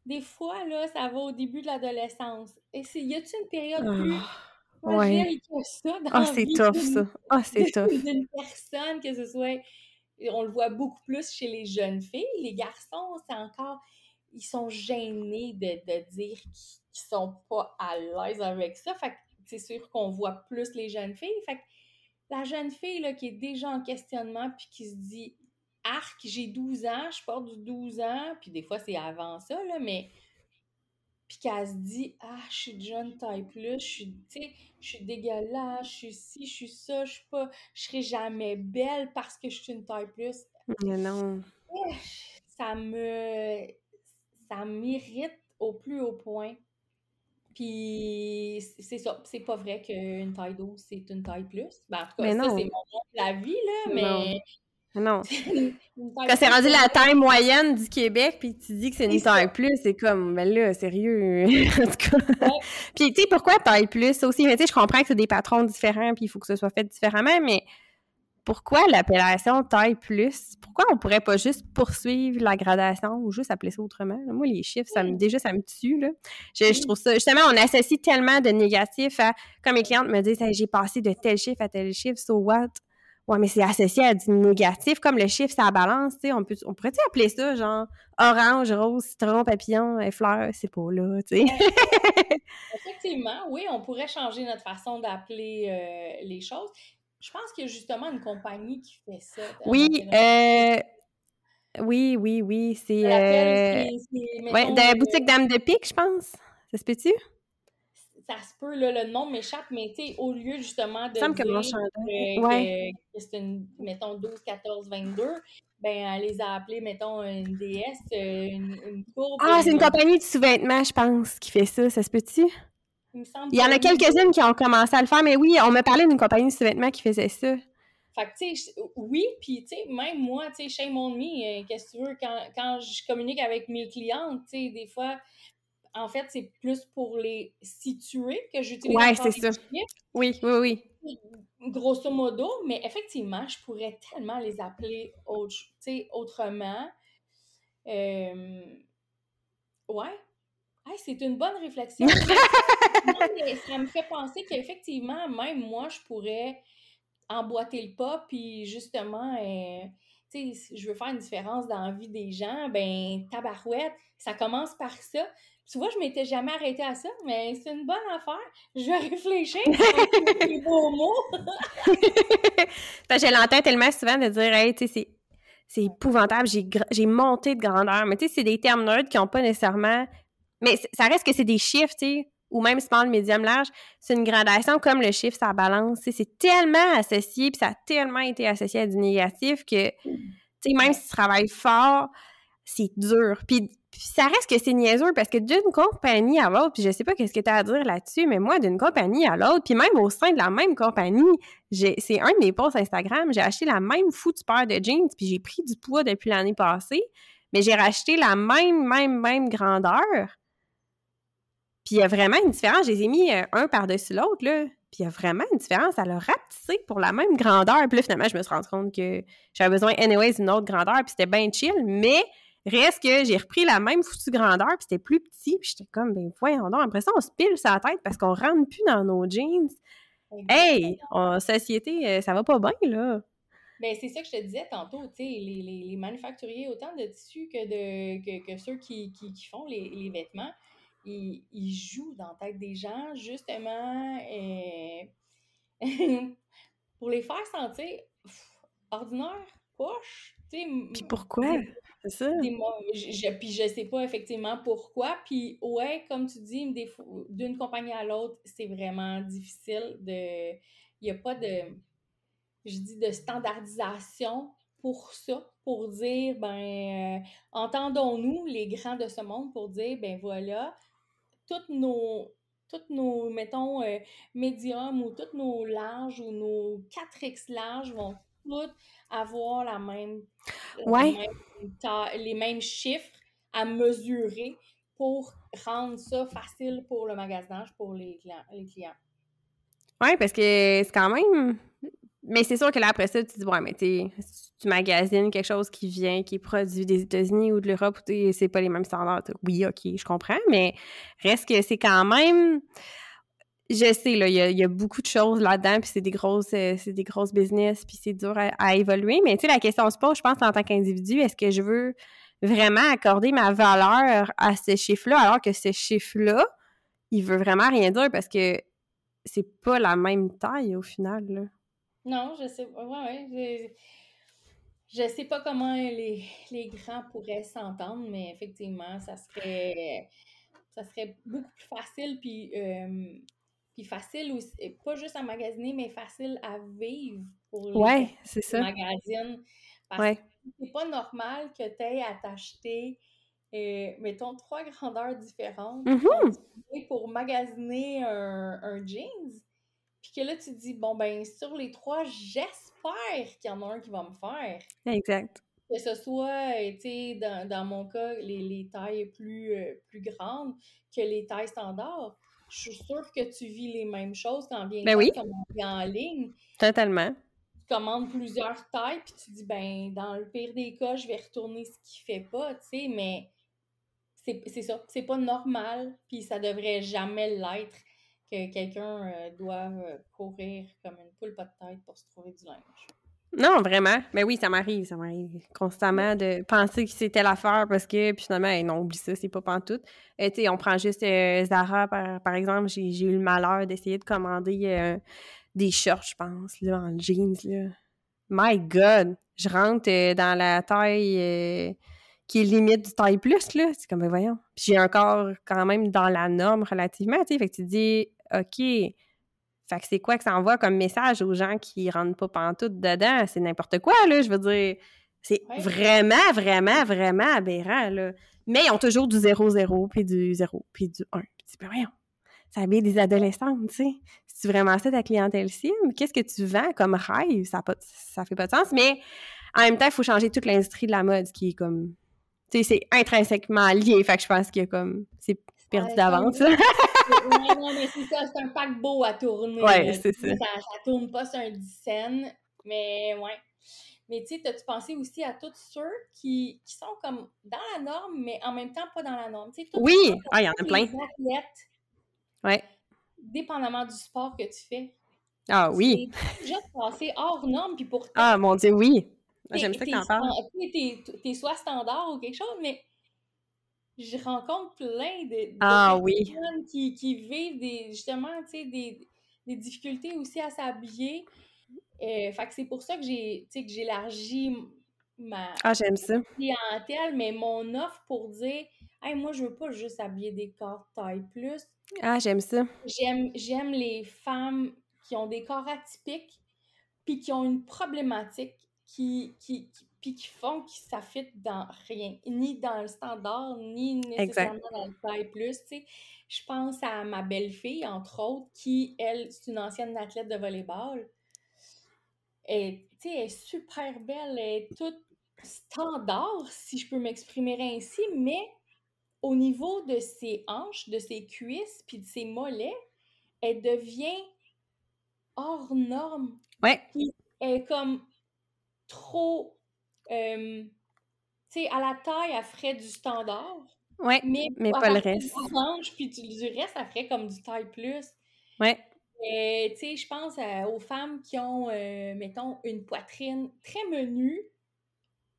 des fois, là, ça va au début de l'adolescence. Et y a-t-il une période plus oh, ouais. que ça dans Ah, c'est tough, ça. Ah, c'est tough. D'une personne, que ce soit... On le voit beaucoup plus chez les jeunes filles. Les garçons, c'est encore ils sont gênés de, de dire qu'ils sont pas à l'aise avec ça. Fait que c'est sûr qu'on voit plus les jeunes filles. Fait que la jeune fille là, qui est déjà en questionnement puis qui se dit Arc, j'ai 12 ans, je porte du 12 ans, puis des fois c'est avant ça, là, mais puis qu'elle se dit Ah, je suis de jeune taille plus, je suis, je suis dégueulasse, je suis ci, je suis ça, je suis pas, je serai jamais belle parce que je suis une taille plus. Mais non. Ça me ça m'irrite au plus haut point. Puis c'est ça, c'est pas vrai qu'une taille 12, c'est une taille plus. Ben, en tout cas, Mais ça, c'est mon la vie, là, mais Non. Quand c'est rendu la taille moyenne du Québec, puis tu dis que c'est une ça. taille plus, c'est comme, ben là, sérieux. en tout cas. Ouais. Puis, tu sais, pourquoi taille plus? Aussi? Mais tu sais, je comprends que c'est des patrons différents, puis il faut que ce soit fait différemment, mais pourquoi l'appellation taille plus? Pourquoi on pourrait pas juste poursuivre la gradation ou juste appeler ça autrement? Moi, les chiffres, ça me, déjà, ça me tue, là. Je, trouve ça... Justement, on associe tellement de négatifs à... Comme mes clientes me disent, Hey, j'ai passé de tel chiffre à tel chiffre, so what? Ouais, mais c'est associé à du négatif, comme le chiffre, ça balance, tu sais. On, peut, on pourrait-tu appeler ça, genre, orange, rose, citron, papillon, et fleurs? C'est pas là, tu sais. Effectivement, oui, on pourrait changer notre façon d'appeler euh, les choses. Je pense qu'il y a justement une compagnie qui fait ça. Oui, euh... Oui, oui, oui, c'est... Euh... Ouais, dans la euh, boutique Dame de Pique, je pense. Ça se peut-tu? ça se peut, là, le nom m'échappe, mais tu sais, au lieu justement de dire que, chandail... que- Ouais. que c'est une, mettons, 12, 14, 22, ben, elle les a appelés, mettons, une DS, euh, une, une courbe. Ah, c'est une- compagnie de sous-vêtements, je pense, qui fait ça. Ça se peut-tu? Il me semble Il y en a quelques-unes qui ont commencé à le faire, mais oui, on m'a parlé d'une compagnie de sous-vêtements qui faisait ça. Fait que, tu sais, oui, puis, tu sais, même moi, tu sais, shame on me, euh, qu'est-ce que tu veux, quand, quand je communique avec mes clientes, tu sais, des fois, en fait, c'est plus pour les situer que j'utilise Ouais, c'est ça. Oui, oui, oui. grosso modo, mais effectivement, je pourrais tellement les appeler autre, autrement. Euh, Ouais. Hey, c'est une bonne réflexion. Mais ça me fait penser qu'effectivement, même moi, je pourrais emboîter le pas, puis justement, euh, tu sais, je veux faire une différence dans la vie des gens, ben, tabarouette, ça commence par ça. Tu vois, je m'étais jamais arrêtée à ça, mais c'est une bonne affaire. Je vais réfléchir sur les beaux mots. Parce que je l'entends tellement souvent de dire, hey, tu sais, c'est. C'est épouvantable, j'ai monté de grandeur. Mais tu sais, c'est des termes neutres qui n'ont pas nécessairement. Mais ça reste que c'est des chiffres, tu sais, ou même small, medium, large. C'est une gradation comme le chiffre, ça balance. C'est tellement associé, puis ça a tellement été associé à du négatif que, tu sais, même si tu travailles fort, c'est dur. Puis, ça reste que c'est niaiseux parce que d'une compagnie à l'autre, puis je sais pas qu'est-ce que tu as à dire là-dessus, mais moi, d'une compagnie à l'autre, puis même au sein de la même compagnie, c'est un de mes posts Instagram, j'ai acheté la même foutue paire de jeans, puis j'ai pris du poids depuis l'année passée, mais j'ai racheté la même, même, même grandeur. Puis il y a vraiment une différence. Je les ai mis euh, un par-dessus l'autre, là. Puis il y a vraiment une différence. Elle a rapetissé pour la même grandeur. Puis là, finalement, je me suis rendu compte que j'avais besoin, anyways, d'une autre grandeur. Puis c'était bien chill. Mais reste que j'ai repris la même foutue grandeur. Puis c'était plus petit. Puis j'étais comme, ben voyons donc. Après ça, on se pile sa tête parce qu'on rentre plus dans nos jeans. Hey, en société, euh, ça va pas bien, là. Ben, c'est ça que je te disais tantôt, tu sais, les, les, les manufacturiers, autant de tissus que, de, que, que ceux qui, qui, qui font les, les vêtements, ils, ils jouent dans la tête des gens, justement, euh, pour les faire sentir pff, ordinaires, poche, tu sais. m- Puis pourquoi? C'est ça. je, je- puis je sais pas effectivement pourquoi. Puis ouais, comme tu dis, d'une compagnie à l'autre, c'est vraiment difficile de. Il n'y a pas de. Je dis de standardisation pour ça, pour dire, ben, euh, entendons-nous, les grands de ce monde, pour dire, ben voilà, toutes nos. Toutes nos, mettons, euh, médiums ou toutes nos larges ou nos 4X larges vont toutes avoir la même, la les mêmes chiffres à mesurer pour rendre ça facile pour le magasinage, pour les clients. Les clients. Oui, parce que c'est quand même. Mais c'est sûr que là, après ça, tu dis, ouais, mais tu tu magasines quelque chose qui vient, qui est produit des États-Unis ou de l'Europe, c'est pas les mêmes standards. Oui, OK, je comprends, mais reste que c'est quand même. Je sais, là, il y a, beaucoup de choses là-dedans, puis c'est des grosses, euh, c'est des grosses business, puis c'est dur à, à évoluer. Mais tu sais, la question se pose, je pense, en tant qu'individu, est-ce que je veux vraiment accorder ma valeur à ce chiffre-là, alors que ce chiffre-là, il veut vraiment rien dire parce que c'est pas la même taille au final. Là. Non, je sais pas. Ouais, ouais. Je, je sais pas comment les, les grands pourraient s'entendre, mais effectivement, ça serait ça serait beaucoup plus facile puis, euh, puis facile aussi, pas juste à magasiner, mais facile à vivre pour les Ouais, c'est ça. Parce Ouais. que c'est pas normal que tu aies à t'acheter euh, mettons, trois grandeurs différentes mm-hmm. pour magasiner un, un jeans, puis que là, tu te dis, bon, ben, sur les trois, j'espère qu'il y en a un qui va me faire. Exact. Que ce soit, euh, tu sais, dans, dans, mon cas, les, les tailles plus, euh, plus grandes que les tailles standards. Je suis sûre que tu vis les mêmes choses quand vient ben oui. en ligne. Totalement. Tu commandes plusieurs tailles, puis tu dis, ben, dans le pire des cas, je vais retourner ce qui fait pas, tu sais, mais c'est ça. C'est pas normal, puis ça devrait jamais l'être que quelqu'un euh, doive courir comme une poule pas de tête pour se trouver du linge. Non, vraiment. Mais oui, ça m'arrive, ça m'arrive constamment de penser que c'était l'affaire parce que, puis finalement, non, oublie ça, c'est pas pantoute. Euh, tu sais, on prend juste euh, Zara, par, par exemple, j'ai eu le malheur d'essayer de commander des shorts, je pense, là, en jeans, là. My God! Je rentre dans la taille qui est limite du taille plus, là. C'est comme, ben voyons. j'ai un corps quand même dans la norme relativement, tu sais. Fait que tu dis, OK, fait que c'est quoi que ça envoie comme message aux gens qui rentrent pas pantoute dedans? C'est n'importe quoi, là, je veux dire. C'est vraiment, vraiment, vraiment aberrant, là. Mais ils ont toujours du 0-0, puis du 0, puis du 1. Puis tu ben voyons, ça habille des adolescentes, tu sais. Si tu vraiment ça ta clientèle cible, qu'est-ce que tu vends comme rêve? Ça, pas, ça fait pas de sens, mais en même temps, il faut changer toute l'industrie de la mode, qui est comme tu sais, c'est intrinsèquement lié. Fait que je pense que comme c'est perdu d'avance. non, mais c'est ça, c'est un paquebot à tourner. Ouais, c'est ça. ça. tourne pas sur un dizaine, mais ouais. Mais tu sais, as-tu pensé aussi à tous ceux qui, qui, sont comme dans la norme, mais en même temps pas dans la norme? oui, ah, il y en a plein. Athlètes, ouais. Dépendamment du sport que tu fais. Ah oui. Juste passer hors norme, puis pourtant. Ah mon Dieu, oui. J'aime ça quand parles. T'es soit standard ou quelque chose, mais je rencontre plein de, ah, personnes qui, qui, vivent des, justement des, des difficultés aussi à s'habiller. Euh, fait que c'est pour ça que j'ai j'élargis ma ah, j'aime ça. clientèle, mais mon offre pour dire hey, moi je veux pas juste habiller des corps taille plus. Ah, j'aime ça. J'aime les femmes qui ont des corps atypiques puis qui ont une problématique qui, qui, puis qui font que ça fit dans rien, ni dans le standard, ni nécessairement dans le taille plus. sais. Je pense à ma belle-fille, entre autres, qui, elle, c'est une ancienne athlète de volleyball. Elle, elle est super belle, elle est toute standard, si je peux m'exprimer ainsi, mais au niveau de ses hanches, de ses cuisses, puis de ses mollets, elle devient hors norme. Ouais. elle est comme trop. Euh, tu sais, à la taille, elle ferait du standard. Ouais, mais, mais pas le reste. puis du, reste, elle ferait comme du taille plus. Ouais. tu sais, je pense aux femmes qui ont, euh, mettons, une poitrine très menue,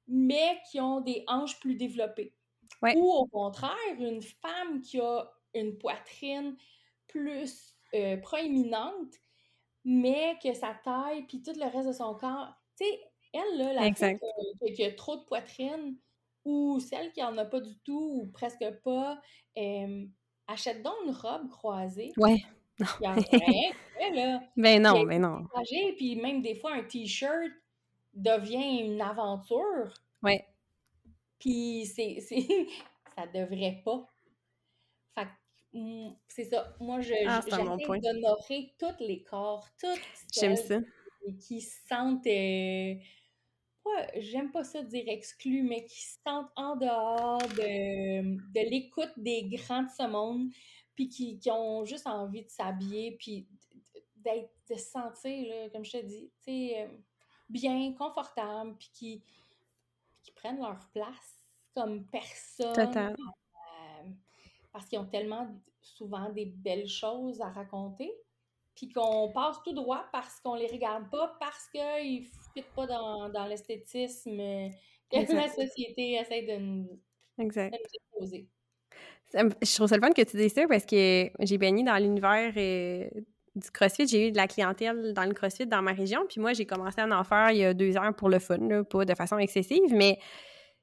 mais qui ont des hanches plus développées. Ouais. Ou au contraire, une femme qui a une poitrine plus euh, proéminente, mais que sa taille, puis tout le reste de son corps, tu sais, elle, là, la qui, a trop de poitrine, ou celle qui en a pas du tout, ou presque pas, achète donc une robe croisée. Ouais. Il y a rien, là. Ben non, ben non. Puis même des fois, un T-shirt devient une aventure. Ouais. Puis c'est... ça devrait pas. Fait mmh, c'est ça. Moi, je, ah, j'essaie d'honorer tous les corps, toutes J'aime ça. qui sentent... Euh, j'aime pas ça dire exclu, mais qui se sentent en dehors de, de l'écoute des grands de ce monde, puis qui, qui ont juste envie de s'habiller, puis d'être, de se sentir, là, comme je te dis, euh, bien, confortable, puis qui, qui prennent leur place comme personne. Total. Euh, parce qu'ils ont tellement souvent des belles choses à raconter puis qu'on passe tout droit parce qu'on les regarde pas, parce qu'ils ne pas dans, dans l'esthétisme que la société essaie de nous, exact. imposer. Je trouve ça le fun que tu dises ça parce que j'ai baigné dans l'univers euh, du CrossFit. J'ai eu de la clientèle dans le CrossFit dans ma région. Puis moi, j'ai commencé à en faire il y a deux ans pour le fun, pas de façon excessive, mais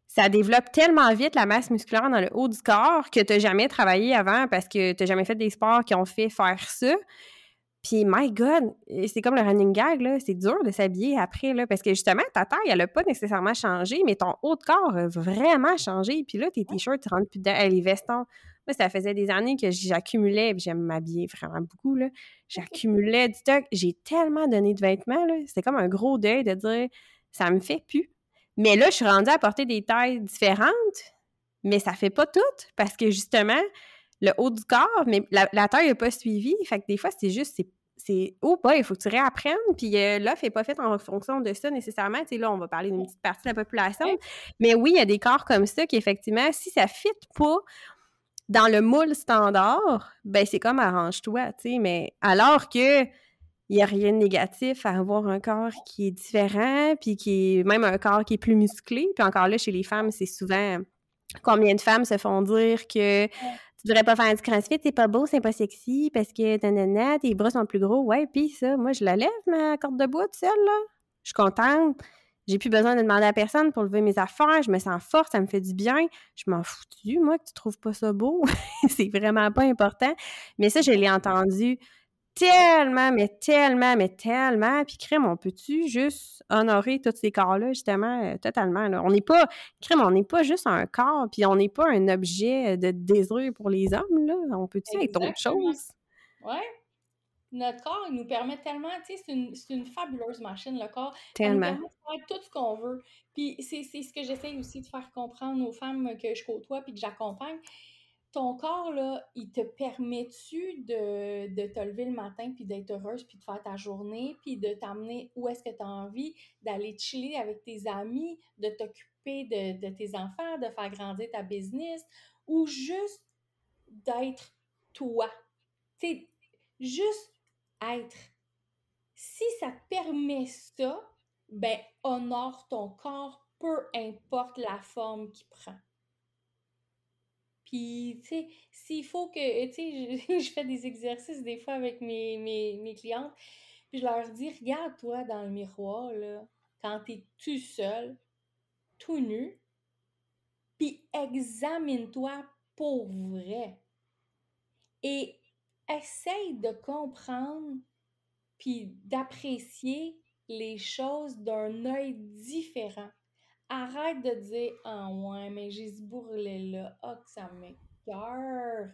ça développe tellement vite la masse musculaire dans le haut du corps que tu n'as jamais travaillé avant parce que tu n'as jamais fait des sports qui ont fait faire ça. Puis, my God, c'est comme le running gag, là. C'est dur de s'habiller après, là. Parce que justement, ta taille, elle n'a pas nécessairement changé, mais ton haut de corps a vraiment changé. Puis là, tes t-shirts, tu rentres plus dedans. les vestons. Moi, ça faisait des années que j'accumulais, j'aime m'habiller vraiment beaucoup, là. J'accumulais du stock. J'ai tellement donné de vêtements, là. C'était comme un gros deuil de dire, ça me fait plus. Mais là, je suis rendue à porter des tailles différentes, mais ça fait pas tout parce que justement, le haut du corps, mais la, taille n'a pas suivi. Fait que des fois, c'est juste, c'est oh pas, il faut que tu réapprennes. Puis euh, l'offre n'est pas faite en fonction de ça nécessairement. Tu sais, là, on va parler d'une petite partie de la population. Mais oui, il y a des corps comme ça qui, effectivement, si ça ne fit pas dans le moule standard, ben c'est comme arrange-toi, tu sais. Mais alors que il n'y a rien de négatif à avoir un corps qui est différent, puis qui est même un corps qui est plus musclé. Puis encore là, chez les femmes, c'est souvent combien de femmes se font dire que tu devrais pas faire du crossfit, c'est pas beau, c'est pas sexy, parce que nanana, tes bras sont plus gros. Ouais, puis ça, moi, je la lève, ma corde de bois, toute seule, là. Je suis contente. J'ai plus besoin de demander à personne pour lever mes affaires. Je me sens forte, ça me fait du bien. Je m'en fous, moi, que tu trouves pas ça beau. c'est vraiment pas important. Mais ça, je l'ai entendu tellement, mais tellement, mais tellement. Puis, crème, on peut-tu juste honorer tous ces corps-là, justement, euh, totalement? Là. On n'est pas, crème, on n'est pas juste un corps, puis on n'est pas un objet de désir pour les hommes, là. On peut-tu être autre chose? Oui. Notre corps, il nous permet tellement, tu sais, c'est une, une, fabuleuse machine, le corps. Tellement. Il nous permet de faire tout ce qu'on veut. Puis c'est ce que j'essaie aussi de faire comprendre aux femmes que je côtoie puis que j'accompagne ton corps, il te permet-tu de, te lever le matin, puis d'être heureuse, puis de faire ta journée, puis de t'amener où est-ce que tu as envie, d'aller chiller avec tes amis, de t'occuper de, tes enfants, de faire grandir ta business, ou juste d'être toi? Tu juste être. Si ça te permet ça, ben honore ton corps, peu importe la forme qu'il prend. Puis, tu sais, s'il faut que, tu sais, je, fais des exercices des fois avec mes, mes, clientes, puis je leur dis, regarde-toi dans le miroir, là, quand tu es tout seul, tout nu, puis examine-toi pour vrai. Et essaye de comprendre puis d'apprécier les choses d'un œil différent. Arrête de dire Ah ouais, mais j'ai ce bourrelet-là. Ah, que ça m'écœure.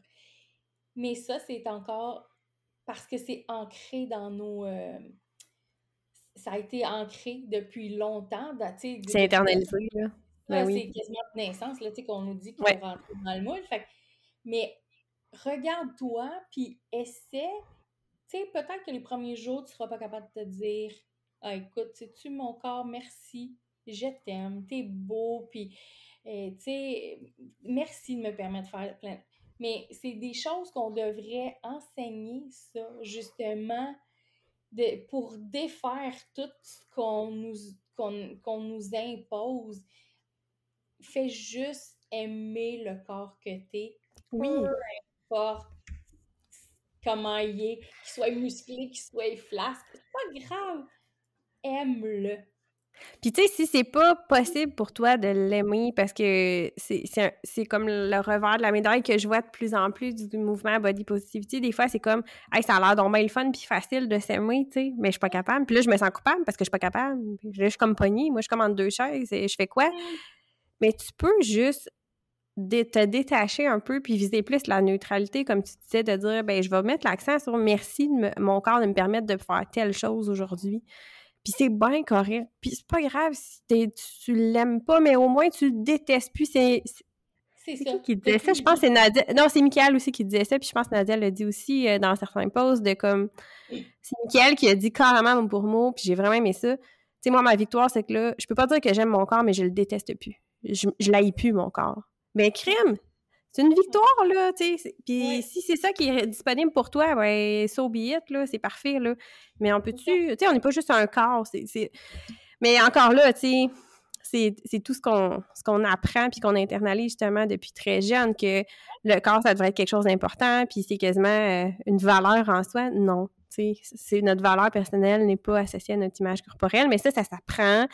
Mais ça, c'est encore parce que c'est ancré dans nos. Euh, ça a été ancré depuis longtemps. C'est internalisé, là. Ben c'est quasiment de naissance, là, qu'on nous dit qu'on ouais. rentre dans le moule. Fait, mais regarde-toi, puis essaie. Tu sais, peut-être que les premiers jours, tu seras pas capable de te dire Ah, écoute, sais-tu, mon corps, merci je t'aime, t'es beau, puis, euh, tu sais, merci de me permettre de faire plein. Mais c'est des choses qu'on devrait enseigner, ça, justement, de, pour défaire tout ce qu'on nous, qu'on, nous impose. Fais juste aimer le corps que t'es. Oui. Peu importe comment il est, qu'il soit musclé, qu'il soit flasque. C'est pas grave. Aime-le. Puis tu sais, si c'est pas possible pour toi de l'aimer parce que c'est comme le revers de la médaille que je vois de plus en plus du mouvement body positivity, des fois c'est comme hey, ça a l'air donc bien le fun puis facile de s'aimer, tu sais, mais je suis pas capable. Puis là, je me sens coupable parce que je suis pas capable. je suis comme pognée, moi je commande deux chaises et je fais quoi? Mais tu peux juste te détacher un peu puis viser plus la neutralité, comme tu disais, de dire ben je vais mettre l'accent sur merci de mon corps de me permettre de faire telle chose aujourd'hui. Puis c'est bien correct. Puis c'est pas grave si tu l'aimes pas, mais au moins tu le détestes plus. C'est c'est qui qui disait ça? Je pense que c'est Nadia. Non, c'est Michael aussi qui disait ça. Puis je pense que Nadia l'a dit aussi euh, dans certains posts de comme. C'est Michael qui a dit carrément mot pour mot. Puis j'ai vraiment aimé ça. Tu sais, moi, ma victoire, c'est que là, je peux pas dire que j'aime mon corps, mais je le déteste plus. Je, je l'aille plus, mon corps. Mais crime! C'est une victoire, là, tu sais. Puis si c'est ça qui est disponible pour toi, ben, so be it, là, c'est parfait, là. Mais on peut-tu... Tu sais, on n'est pas juste un corps, c'est... Mais encore là, tu sais, c'est tout ce qu'on apprend puis qu'on internalise justement depuis très jeune, que le corps, ça devrait être quelque chose d'important, puis c'est quasiment euh, une valeur en soi. Non, tu sais, notre valeur personnelle n'est pas associée à notre image corporelle, mais ça, ça s'apprend,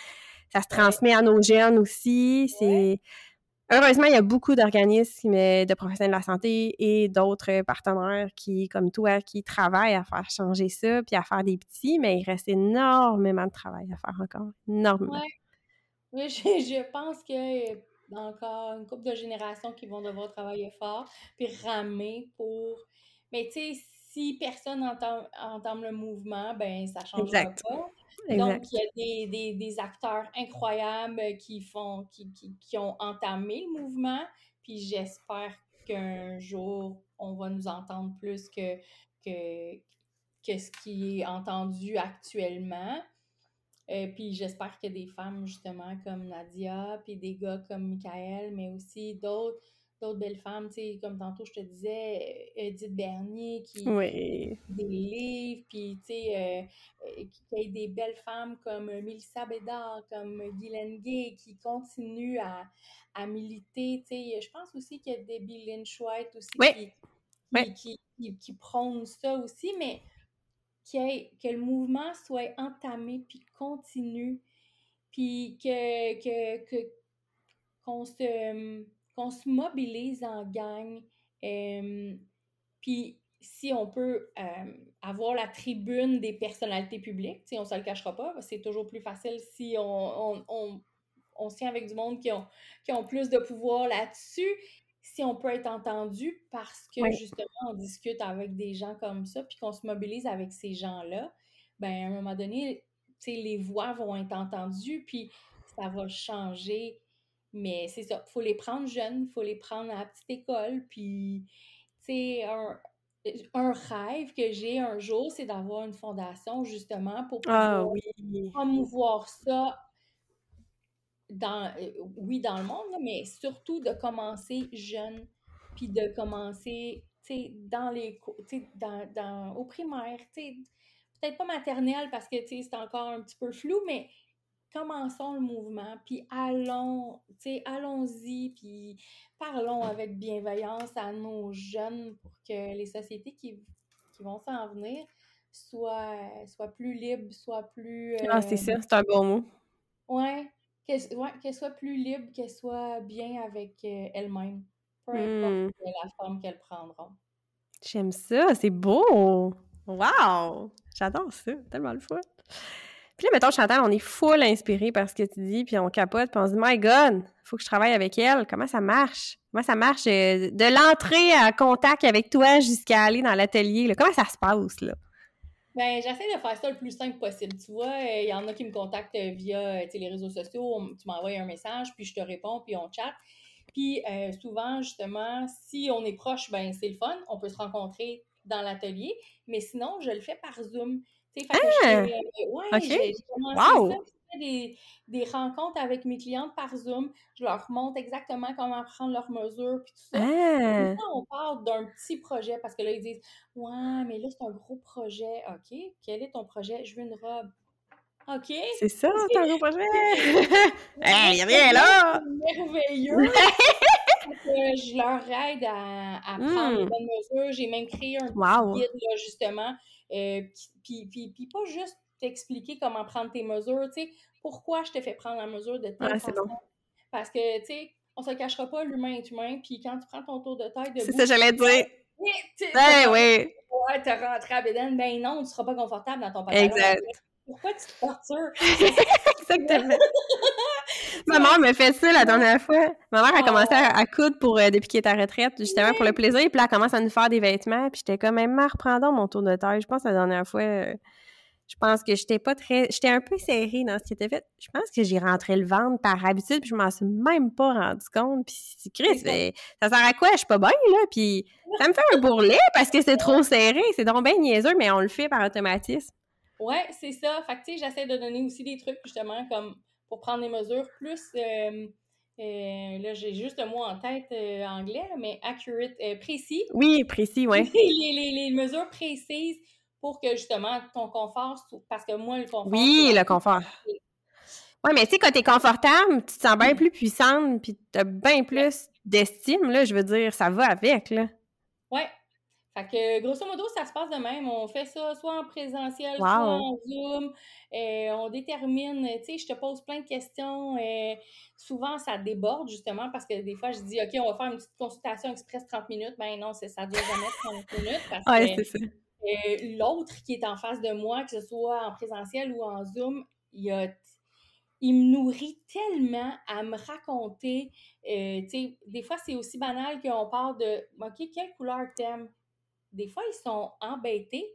ça se transmet à nos gènes aussi, c'est heureusement, il y a beaucoup d'organismes de professionnels de la santé et d'autres partenaires qui, comme toi, qui travaillent à faire changer ça puis à faire des petits, mais il reste énormément de travail à faire encore. Énormément. Oui, je, je pense que encore une couple de générations qui vont devoir travailler fort puis ramer pour. Mais tu sais, si personne entame, le mouvement, ben ça ne changera Donc, il y a des, des, des, acteurs incroyables qui, font, qui, qui, qui ont entamé le mouvement. Puis j'espère qu'un jour, on va nous entendre plus que, que, que ce qui est entendu actuellement. Euh, puis j'espère que des femmes, justement, comme Nadia, puis des gars comme Michael, mais aussi d'autres d'autres belles femmes, tu sais, comme tantôt je te disais, Edith Bernier qui oui. des livres, puis tu sais, euh, euh, qui a des belles femmes comme Melissa Bédard, comme Guylaine Gay, qui continuent à, à militer, tu sais, je pense aussi qu'il y a Debbie Lynch White aussi qui, qui, qui, qui, prône ça aussi, mais que le mouvement soit entamé puis continue, puis que, que, que qu'on se qu'on se mobilise en gang. Euh, puis si on peut euh, avoir la tribune des personnalités publiques, on ne se le cachera pas, c'est toujours plus facile si on, on, on, se tient avec du monde qui ont, qui ont plus de pouvoir là-dessus. Si on peut être entendu parce que justement on discute avec des gens comme ça, puis qu'on se mobilise avec ces gens-là, ben à un moment donné, les voix vont être entendues, puis ça va changer mais c'est ça, il faut les prendre jeunes, il faut les prendre à la petite école. Puis, tu sais, un, un, rêve que j'ai un jour, c'est d'avoir une fondation justement pour ah pouvoir promouvoir ça dans, euh, oui, dans le monde, mais surtout de commencer jeune, puis de commencer, tu sais, dans les, tu sais, dans, dans, au primaire, tu sais, peut-être pas maternelle parce que, tu sais, c'est encore un petit peu flou, mais commençons le mouvement, puis allons, tu sais, allons-y, puis parlons avec bienveillance à nos jeunes pour que les sociétés qui, qui vont s'en venir soient, soient plus libres, soient plus... ah, c'est ça, c'est un bon mot. Ouais, qu'elles ouais, soient plus libres, qu'elles soient bien avec euh, elles-mêmes, peu importe mmh. la forme qu'elles prendront. J'aime ça, c'est beau! Wow! J'adore ça, tellement le fun! Puis là, mettons, Chantal, on est full inspiré par ce que tu dis, puis on capote, puis on se dit, My God, faut que je travaille avec elle. Comment ça marche? Comment ça marche euh, de l'entrée à contact avec toi jusqu'à aller dans l'atelier? Comment ça se passe, là? Ben, j'essaie de faire ça le plus simple possible. Tu vois, il euh, y en a qui me contactent euh, via les réseaux sociaux. Tu m'envoies un message, puis je te réponds, puis on chatte. Puis souvent, justement, si on est proche, ben c'est le fun. On peut se rencontrer dans l'atelier. Mais sinon, je le fais par Zoom. Ah! ouais, des, des, rencontres avec mes clientes par Zoom. Je leur montre exactement comment prendre leurs mesures puis tout ça. Ah! on parle d'un petit projet parce que là, ils disent Ouais, mais là, c'est un gros projet. OK, quel est ton projet? Je veux une robe. OK? C'est ça, c'est un gros projet. hey, il y a rien là! Merveilleux! je leur aide à, à prendre les mmh. bonnes mesures. J'ai même créé un guide, là, justement, euh, puis, puis, puis, pas juste t'expliquer comment prendre tes mesures, tu sais, pourquoi je te fais prendre la mesure de telle façon. Parce que, tu sais, on se cachera pas, l'humain est humain, puis quand tu prends ton tour de taille de C'est ça, j'allais dire. Ben oui. Ouais, t'as rentré à Bédène, ben non, tu seras pas confortable dans ton pantalon. Exact. Pourquoi tu te tortures? Exactement. Ma mère me fait ça la dernière fois. Ma mère a commencé à, coudre pour euh, dépiquer ta retraite, justement pour le plaisir. Puis là, elle commence à nous faire des vêtements. Puis j'étais comme, même, reprends donc mon tour de taille. Je pense la dernière fois, euh, je pense que j'étais pas très. J'étais un peu serrée dans ce qui était fait. Je pense que j'ai rentré le ventre par habitude, puis je m'en suis même pas rendu compte. Puis, Chris, ça sert à quoi? Je suis pas bien, là. Puis ça me fait un bourrelet parce que c'est trop serré. C'est donc bien niaiseux, mais on le fait par automatisme. Ouais, c'est ça. Fait que, tu sais, j'essaie de donner aussi des trucs, justement, comme pour prendre des mesures plus. Euh, euh, là, j'ai juste le mot en tête euh, anglais, mais accurate, précis. Oui, précis, oui. les, les, mesures précises pour que justement ton confort, parce que moi, le confort. Oui, le confort. Oui, mais tu sais, quand t'es confortable, tu te sens bien plus puissante, puis t'as bien plus d'estime, là, je veux dire, ça va avec, là. Ouais. Fait que, grosso modo, ça se passe de même. On fait ça soit en présentiel, soit en Zoom. Euh, on détermine, tu sais, je te pose plein de questions. Euh, souvent, ça déborde, justement, parce que des fois, je dis, OK, on va faire une petite consultation express 30 minutes. Ben non, ça ne dure jamais 30 minutes. Parce ouais, ça. Euh, l'autre qui est en face de moi, que ce soit en présentiel ou en Zoom, il a il me nourrit tellement à me raconter. Euh, des fois, c'est aussi banal qu'on parle de OK, quelle couleur t'aimes? Des fois, ils sont embêtés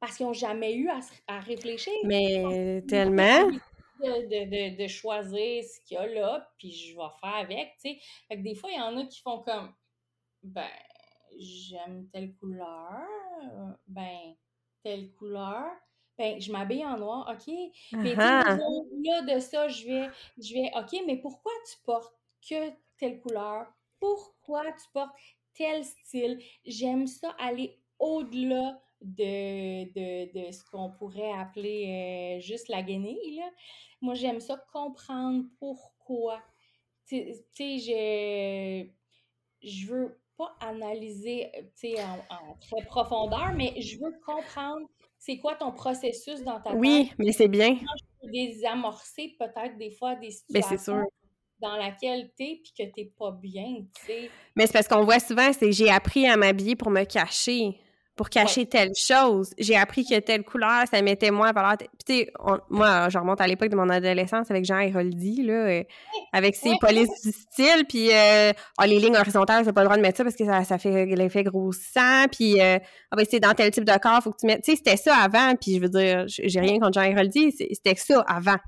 parce qu'ils n'ont jamais eu à, réfléchir. Mais tellement. De, de, choisir ce qu'il y a là, puis je vais faire avec, tu sais. Fait que des fois, il y en a qui font comme, ben, j'aime telle couleur, ben, telle couleur ben, je m'habille en noir, OK. Mais là, de ça, je vais, je vais, OK, mais pourquoi tu portes que telle couleur? Pourquoi tu portes tel style? J'aime ça aller au-delà de, de, ce qu'on pourrait appeler euh, juste la guenille. Moi, j'aime ça comprendre pourquoi. Tu sais, je, je veux pas analyser en, en très profondeur, mais je veux comprendre c'est quoi ton processus dans ta Oui, mais c'est bien. Je peux désamorcer peut-être des fois des ben, situations dans laquelle tu es puis que tu pas bien, tu sais. Mais c'est parce qu'on voit souvent, c'est j'ai appris à m'habiller pour me cacher pour cacher telle chose. J'ai appris que telle couleur, ça mettait moins valeur. Puis, tu sais, moi, je remonte à l'époque de mon adolescence avec Jean Héroldi, là, euh, avec ses polices du style, puis euh, oh, les lignes horizontales, j'ai pas le droit de mettre ça parce que ça, ça fait l'effet grossissant, puis euh, ah, ben, c'est dans tel type de corps, faut que tu mettes... Tu sais, c'était ça avant, puis je veux dire, j'ai rien contre Jean Héroldi, c'était ça avant.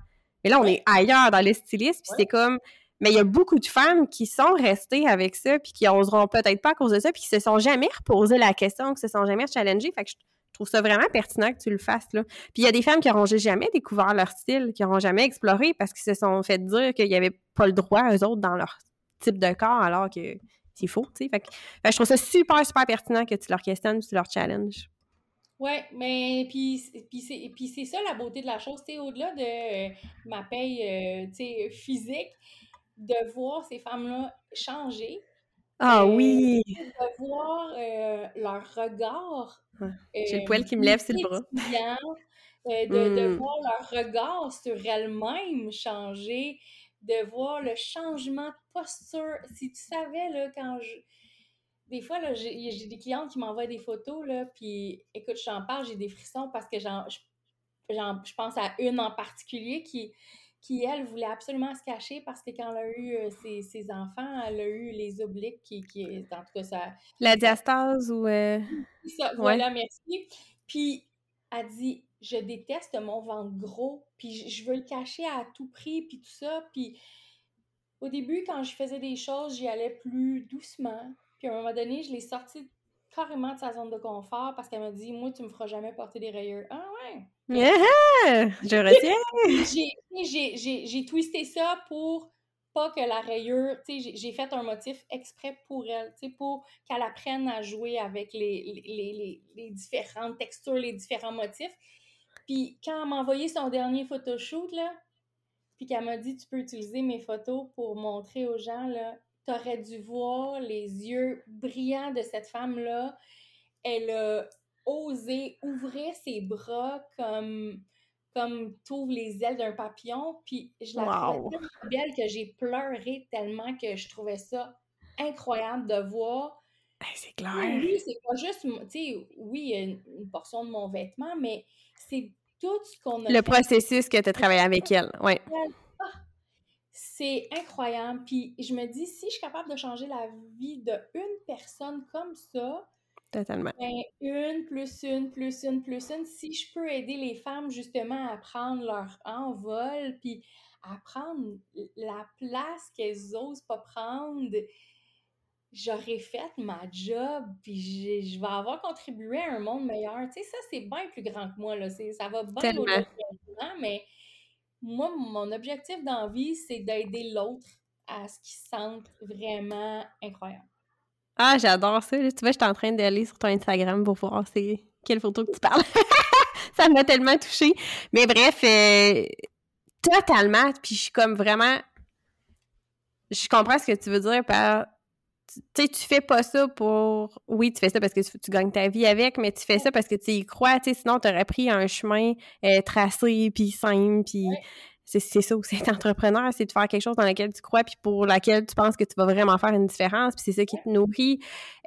Mais là, on est ailleurs dans les stylistes, puis c'est comme mais il y a beaucoup de femmes qui sont restées avec ça, puis qui n'oseront peut-être pas à cause de ça, puis qui se sont jamais reposé la question, qui se sont jamais challengées. Fait que je trouve ça vraiment pertinent que tu le fasses, là. Puis il y a des femmes qui n'auront jamais découvert leur style, qui n'auront jamais exploré parce qu'ils se sont fait dire qu'il n'y avait pas le droit, eux autres, dans leur type de corps, alors que c'est faux, tu sais. Fait, je trouve ça super, super pertinent que tu leur questionnes, que tu leur challenges. Oui, mais puis, c'est ça la beauté de la chose, tu au-delà de ma paye, euh, tu sais, physique, de voir ces femmes-là changer. Ah euh, oui! De voir euh, leur regard. J'ai le poil qui me lève sur le bras. Euh, de, de, hmm. voir leur regard sur elles-mêmes changer, de voir le changement de posture. Si tu savais, là, quand je. Des fois, là, j'ai des clientes qui m'envoient des photos, là, puis écoute, j'en parle, j'ai des frissons parce que j'en, je pense à une en particulier qui, qui, elle, voulait absolument se cacher parce que quand elle a eu euh, ses, enfants, elle a eu les obliques qui, qui en tout cas, ça... La diastase ou... Euh... Ça, voilà, merci. Puis, elle dit, je déteste mon ventre gros, puis je veux le cacher à tout prix, puis tout ça. Puis, au début, quand je faisais des choses, j'y allais plus doucement. Puis, à un moment donné, je l'ai sorti carrément de sa zone de confort parce qu'elle m'a dit Moi, tu me feras jamais porter des rayures. Ah ouais. Yeah! Je retiens. j'ai twisté ça pour pas que la rayure, tu sais, j'ai fait un motif exprès pour elle, tu sais, pour qu'elle apprenne à jouer avec les, les, les, différentes textures, les différents motifs. Puis quand elle m'a envoyé son dernier photoshoot, là, puis qu'elle m'a dit, tu peux utiliser mes photos pour montrer aux gens, là, t'aurais dû voir les yeux brillants de cette femme-là. Elle a osé ouvrir ses bras comme comme t'ouvres les ailes d'un papillon, puis je la trouvais tellement belle que j'ai pleuré tellement que je trouvais ça incroyable de voir. c'est clair. Oui, c'est pas juste, tu sais, oui, une, portion de mon vêtement, mais c'est tout ce qu'on a Le processus que tu as travaillé avec elle, oui c'est incroyable. Puis je me dis, si je suis capable de changer la vie d'une personne comme ça, Totalement. Ben, une plus une plus une plus une, si je peux aider les femmes justement à prendre leur envol, puis à prendre la place qu'elles osent pas prendre, j'aurais fait ma job, puis je vais avoir contribué à un monde meilleur. Tu sais, ça, c'est bien plus grand que moi, là. Ça va bien au-delà mais moi, mon objectif dans la vie, c'est d'aider l'autre à ce qu'il sente vraiment incroyable. Ah, j'adore ça. Tu vois, je suis en train d'aller sur ton Instagram pour voir c'est quelle photo que tu parles. ça m'a tellement touchée. Mais bref, euh, totalement. Puis je suis comme vraiment. Je comprends ce que tu veux dire par tu sais, tu fais pas ça pour. Oui, tu fais ça parce que tu, gagnes ta vie avec, mais tu fais ça parce que tu y crois, sinon tu aurais pris un chemin euh, tracé, puis simple, puis. C'est ça aussi, être entrepreneur, c'est de faire quelque chose dans lequel tu crois, puis pour laquelle tu penses que tu vas vraiment faire une différence, puis c'est ça qui te nourrit.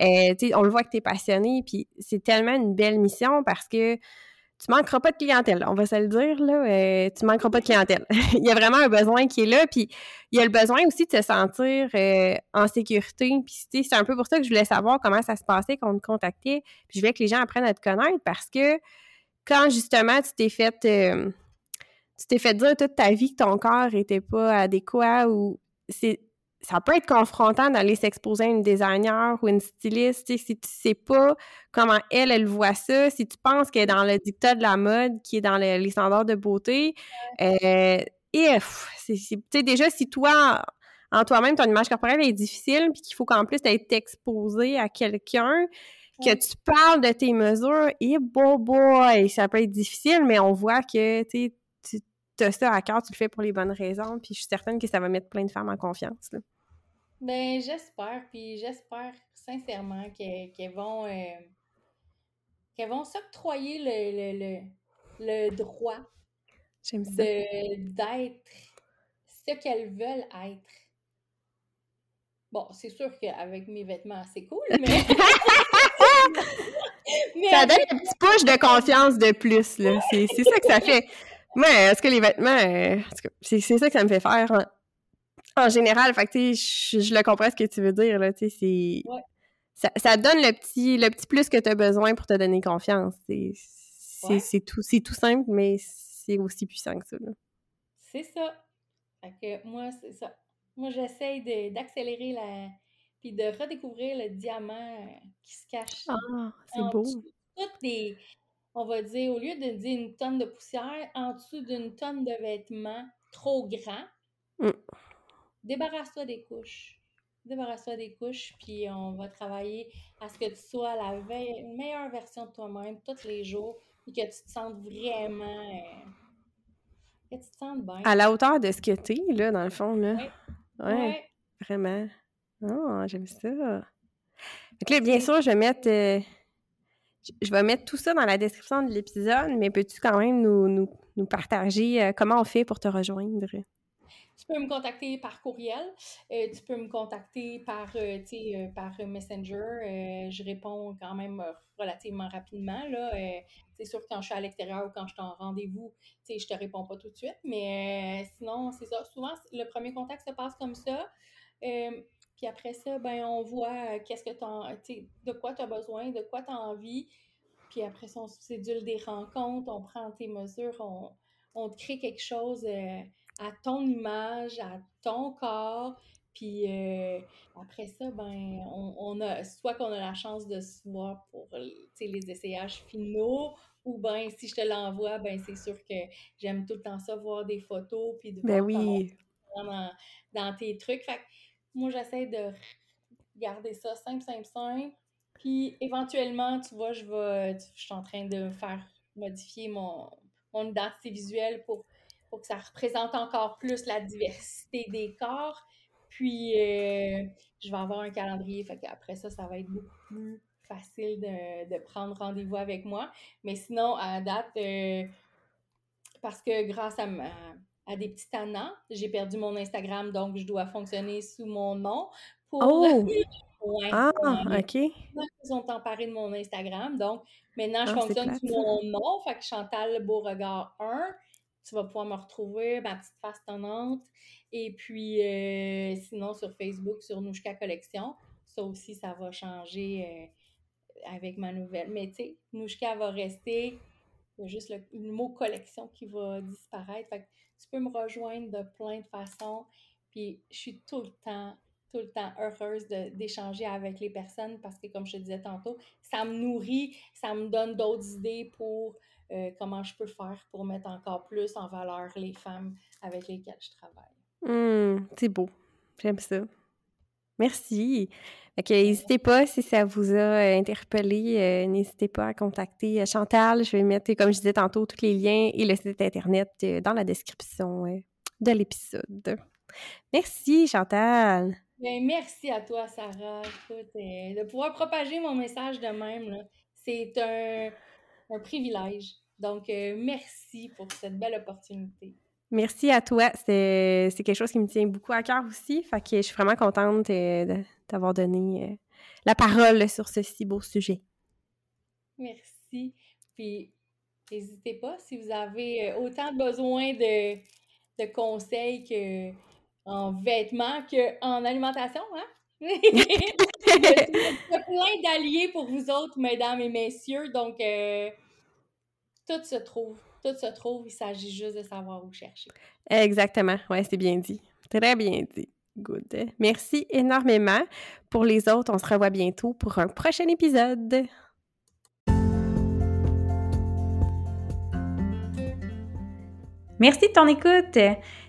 Euh, on le voit que tu es passionné, puis c'est tellement une belle mission parce que tu manqueras pas de clientèle, on va se le dire, là, euh, tu manqueras pas de clientèle. il y a vraiment un besoin qui est là, puis il y a le besoin aussi de se sentir euh, en sécurité, puis c'est un peu pour ça que je voulais savoir comment ça se passait quand on te contactait, puis je voulais que les gens apprennent à te connaître, parce que quand, justement, tu t'es fait... Euh, tu t'es fait dire toute ta vie que ton corps était pas adéquat ou c'est ça peut être confrontant d'aller s'exposer à une designer ou une styliste, si tu sais pas comment elle, elle voit ça, si tu penses qu'elle est dans le dictat de la mode, qui est dans les standards de beauté, euh, et c'est déjà, si toi, en toi-même, ton image corporelle est difficile, puis qu'il faut qu'en plus, tu être exposé à quelqu'un, que tu parles de tes mesures, et bon boy, ça peut être difficile, mais on voit que, tu as ça à cœur, tu le fais pour les bonnes raisons, puis je suis certaine que ça va mettre plein de femmes en confiance. Ben, j'espère, puis j'espère sincèrement qu'elles vont, euh, vont s'octroyer le, le, le, droit d'être ce qu'elles veulent être. Bon, c'est sûr qu'avec mes vêtements, c'est cool, mais. ça donne un petit push de confiance de plus, là. C'est ça que ça fait. Mais est-ce que les vêtements, euh, c'est ça que ça me fait faire en général. Fait que, je, je le comprends ce que tu veux dire, là, Ça, ça, donne le petit, le petit plus que tu as besoin pour te donner confiance. C'est tout, tout simple, mais c'est aussi puissant que ça. C'est ça. Fait que moi, c'est ça. Moi, j'essaye d'accélérer la... puis de redécouvrir le diamant qui se cache. Ah, c'est beau. Toutes les on va dire, au lieu de dire une tonne de poussière, en dessous d'une tonne de vêtements trop grands, mm. débarrasse-toi des couches. Débarrasse-toi des couches, puis on va travailler à ce que tu sois la meilleure version de toi-même tous les jours, et que tu te sentes vraiment. Euh, que tu te sentes bien. À la hauteur de ce que tu es, là, dans le fond, là. Ouais. Vraiment. Oh, j'aime ça. Donc là, bien sûr, je vais mettre. Euh, je vais mettre tout ça dans la description de l'épisode, mais peux-tu quand même nous, nous, partager euh, comment on fait pour te rejoindre? Tu peux me contacter par courriel, euh, tu peux me contacter par, euh, par Messenger. je réponds quand même relativement rapidement. Là. c'est sûr que quand je suis à l'extérieur ou quand je suis en rendez-vous, je te réponds pas tout de suite. Mais sinon, c'est ça. Souvent, le premier contact se passe comme ça. Puis après ça, ben, on voit euh, qu'est-ce que tu de quoi tu as besoin, de quoi tu as envie. Puis après ça, on sédule des rencontres, on prend tes mesures, on, on te crée quelque chose euh, à ton image, à ton corps. Puis euh, après ça, ben, on, a soit qu'on a la chance de se voir pour les essayages finaux, ou ben si je te l'envoie, ben c'est sûr que j'aime tout le temps ça, voir des photos, puis de ben oui. dans, dans, tes trucs. Fait moi, j'essaie de garder ça simple, simple, simple. Puis éventuellement, tu vois, je vais, je suis en train de faire modifier mon, mon identité visuelle pour, pour que ça représente encore plus la diversité des corps. Puis euh, je vais avoir un calendrier, fait qu'après ça, ça va être beaucoup plus facile de, de prendre rendez-vous avec moi. Mais sinon, à date, euh, parce que grâce à ma, à des petits tannants. J'ai perdu mon Instagram, donc je dois fonctionner sous mon nom. Pour... Oh! ah, OK. Ils ont emparé de mon Instagram, donc maintenant je ah, fonctionne sous mon nom. Fait que Chantal Beauregard 1, tu vas pouvoir me retrouver, ma petite face tonnante. Et puis, euh, sinon, sur Facebook, sur Nouchka Collection, ça aussi, ça va changer euh, avec ma nouvelle. Mais tu sais, Nouchka va rester. Il y a juste le, mot collection qui va disparaître. Fait que tu peux me rejoindre de plein de façons. Puis je suis tout le temps, tout le temps heureuse d'échanger avec les personnes parce que, comme je te disais tantôt, ça me nourrit, ça me donne d'autres idées pour euh, comment je peux faire pour mettre encore plus en valeur les femmes avec lesquelles je travaille. Mmh, c'est beau. J'aime ça. Merci. N'hésitez pas si ça vous a euh, interpellé, euh, n'hésitez pas à contacter euh, Chantal. Je vais mettre, comme je disais tantôt, tous les liens et le site internet dans la description de l'épisode. Merci Chantal. Ben, merci à toi, Sarah. Écoute, de pouvoir propager mon message de même, c'est un, privilège. Donc, merci pour cette belle opportunité. Merci à toi. C'est quelque chose qui me tient beaucoup à cœur aussi. Fait que je suis vraiment contente euh, de t'avoir donné la parole sur ce si beau sujet. Merci. Puis, n'hésitez pas si vous avez autant besoin de, de conseils que en vêtements qu'en alimentation, hein? Il y a plein d'alliés pour vous autres, mesdames et messieurs. Donc, euh, tout se trouve. Tout se trouve. Il s'agit juste de savoir où chercher. Exactement. Ouais, c'est bien dit. Très bien dit. Good. Merci énormément. Pour les autres, on se revoit bientôt pour un prochain épisode. Merci de ton écoute.